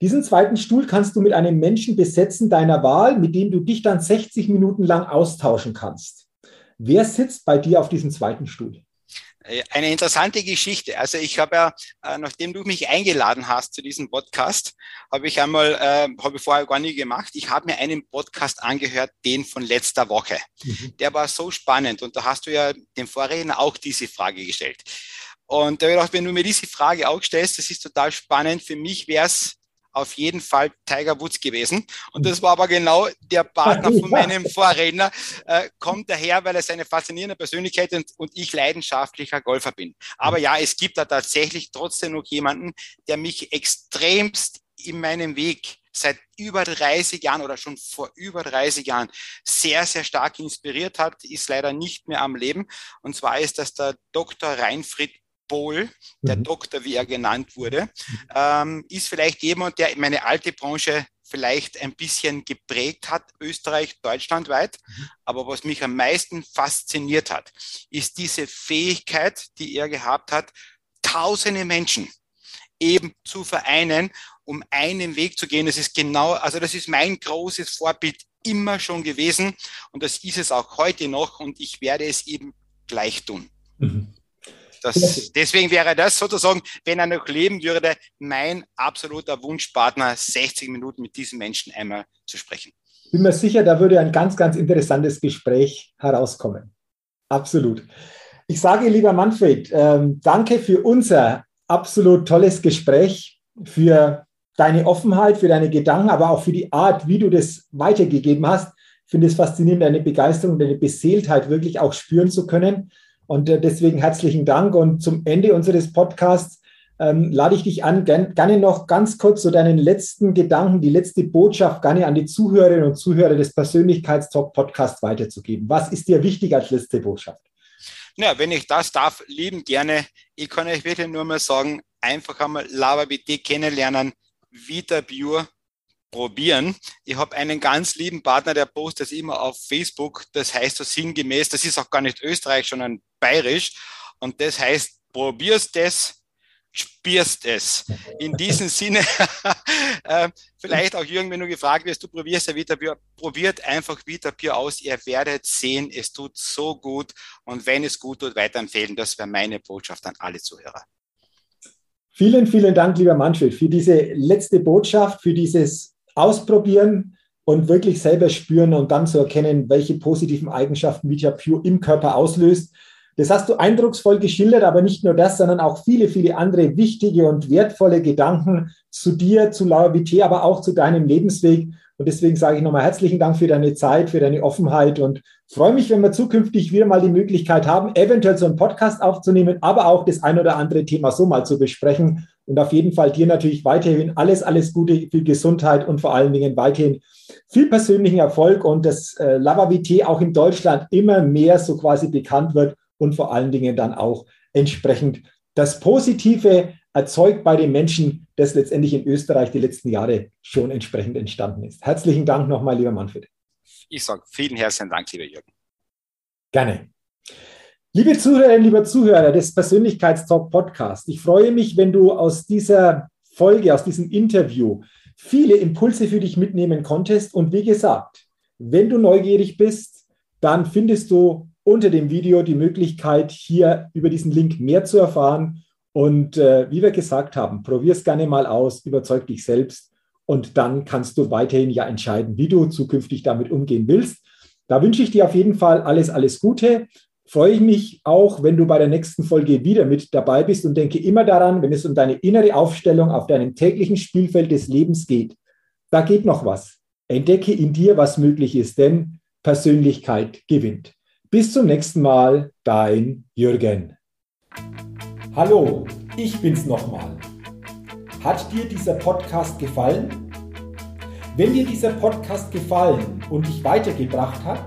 Speaker 1: Diesen zweiten Stuhl kannst du mit einem Menschen besetzen deiner Wahl, mit dem du dich dann 60 Minuten lang austauschen kannst. Wer sitzt bei dir auf diesem zweiten Stuhl?
Speaker 2: Äh, eine interessante Geschichte. Also ich habe ja, äh, nachdem du mich eingeladen hast zu diesem Podcast, habe ich einmal, äh, habe ich vorher gar nie gemacht, ich habe mir einen Podcast angehört, den von letzter Woche. Mhm. Der war so spannend und da hast du ja dem Vorredner auch diese Frage gestellt. Und da habe ich gedacht, wenn du mir diese Frage auch stellst, das ist total spannend. Für mich wäre es auf jeden Fall Tiger Woods gewesen. Und das war aber genau der Partner [laughs] von meinem Vorredner, äh, kommt daher, weil er seine faszinierende Persönlichkeit und, und ich leidenschaftlicher Golfer bin. Aber ja, es gibt da tatsächlich trotzdem noch jemanden, der mich extremst in meinem Weg seit über 30 Jahren oder schon vor über 30 Jahren sehr, sehr stark inspiriert hat, ist leider nicht mehr am Leben. Und zwar ist das der Dr. Reinfried Bohl, der mhm. Doktor, wie er genannt wurde, ähm, ist vielleicht jemand, der meine alte Branche vielleicht ein bisschen geprägt hat, Österreich, deutschlandweit. Mhm. Aber was mich am meisten fasziniert hat, ist diese Fähigkeit, die er gehabt hat, tausende Menschen eben zu vereinen, um einen Weg zu gehen. Das ist genau, also das ist mein großes Vorbild immer schon gewesen und das ist es auch heute noch und ich werde es eben gleich tun. Mhm. Das, deswegen wäre das sozusagen, wenn er noch leben würde, mein absoluter Wunschpartner, 60 Minuten mit diesem Menschen einmal zu sprechen.
Speaker 1: Bin mir sicher, da würde ein ganz, ganz interessantes Gespräch herauskommen. Absolut. Ich sage, lieber Manfred, ähm, danke für unser absolut tolles Gespräch, für deine Offenheit, für deine Gedanken, aber auch für die Art, wie du das weitergegeben hast. Ich finde es faszinierend, deine Begeisterung, deine Beseeltheit wirklich auch spüren zu können. Und äh, deswegen herzlichen Dank. Und zum Ende unseres Podcasts ähm, lade ich dich an, gern, gerne noch ganz kurz so deinen letzten Gedanken, die letzte Botschaft gerne an die Zuhörerinnen und Zuhörer des Persönlichkeitstalk-Podcasts weiterzugeben. Was ist dir wichtig als letzte Botschaft?
Speaker 2: Ja, wenn ich das darf, lieben gerne. Ich kann euch wirklich nur mal sagen, einfach einmal Lava BT kennenlernen, Vita Pure probieren. Ich habe einen ganz lieben Partner, der postet immer auf Facebook. Das heißt so sinngemäß, das ist auch gar nicht Österreich, sondern bayerisch. Und das heißt, probierst es, spürst es. In diesem [laughs] Sinne, [laughs] äh, vielleicht auch Jürgen, wenn du gefragt wirst, du probierst ja Vitabier, probiert einfach Vitabier aus. Ihr werdet sehen, es tut so gut. Und wenn es gut tut, weiterempfehlen. Das wäre meine Botschaft an alle Zuhörer.
Speaker 1: Vielen, vielen Dank, lieber Manfred, für diese letzte Botschaft, für dieses ausprobieren und wirklich selber spüren und dann zu erkennen, welche positiven Eigenschaften Vita Pure im Körper auslöst. Das hast du eindrucksvoll geschildert, aber nicht nur das, sondern auch viele, viele andere wichtige und wertvolle Gedanken zu dir, zu Laura Vitae, aber auch zu deinem Lebensweg. Und deswegen sage ich nochmal herzlichen Dank für deine Zeit, für deine Offenheit und freue mich, wenn wir zukünftig wieder mal die Möglichkeit haben, eventuell so einen Podcast aufzunehmen, aber auch das ein oder andere Thema so mal zu besprechen. Und auf jeden Fall dir natürlich weiterhin alles, alles Gute, viel Gesundheit und vor allen Dingen weiterhin viel persönlichen Erfolg und dass äh, Lavavité auch in Deutschland immer mehr so quasi bekannt wird und vor allen Dingen dann auch entsprechend das Positive erzeugt bei den Menschen, das letztendlich in Österreich die letzten Jahre schon entsprechend entstanden ist. Herzlichen Dank nochmal, lieber Manfred.
Speaker 2: Ich sage vielen herzlichen Dank, lieber Jürgen.
Speaker 1: Gerne. Liebe Zuhörerinnen, lieber Zuhörer des Persönlichkeitstalk Podcast, ich freue mich, wenn du aus dieser Folge, aus diesem Interview viele Impulse für dich mitnehmen konntest. Und wie gesagt, wenn du neugierig bist, dann findest du unter dem Video die Möglichkeit, hier über diesen Link mehr zu erfahren. Und äh, wie wir gesagt haben, probier es gerne mal aus, überzeug dich selbst und dann kannst du weiterhin ja entscheiden, wie du zukünftig damit umgehen willst. Da wünsche ich dir auf jeden Fall alles, alles Gute freue ich mich auch, wenn du bei der nächsten Folge wieder mit dabei bist und denke immer daran, wenn es um deine innere Aufstellung auf deinem täglichen Spielfeld des Lebens geht. Da geht noch was. Entdecke in dir, was möglich ist, denn Persönlichkeit gewinnt. Bis zum nächsten Mal, dein Jürgen. Hallo, ich bin's nochmal. Hat dir dieser Podcast gefallen? Wenn dir dieser Podcast gefallen und dich weitergebracht hat,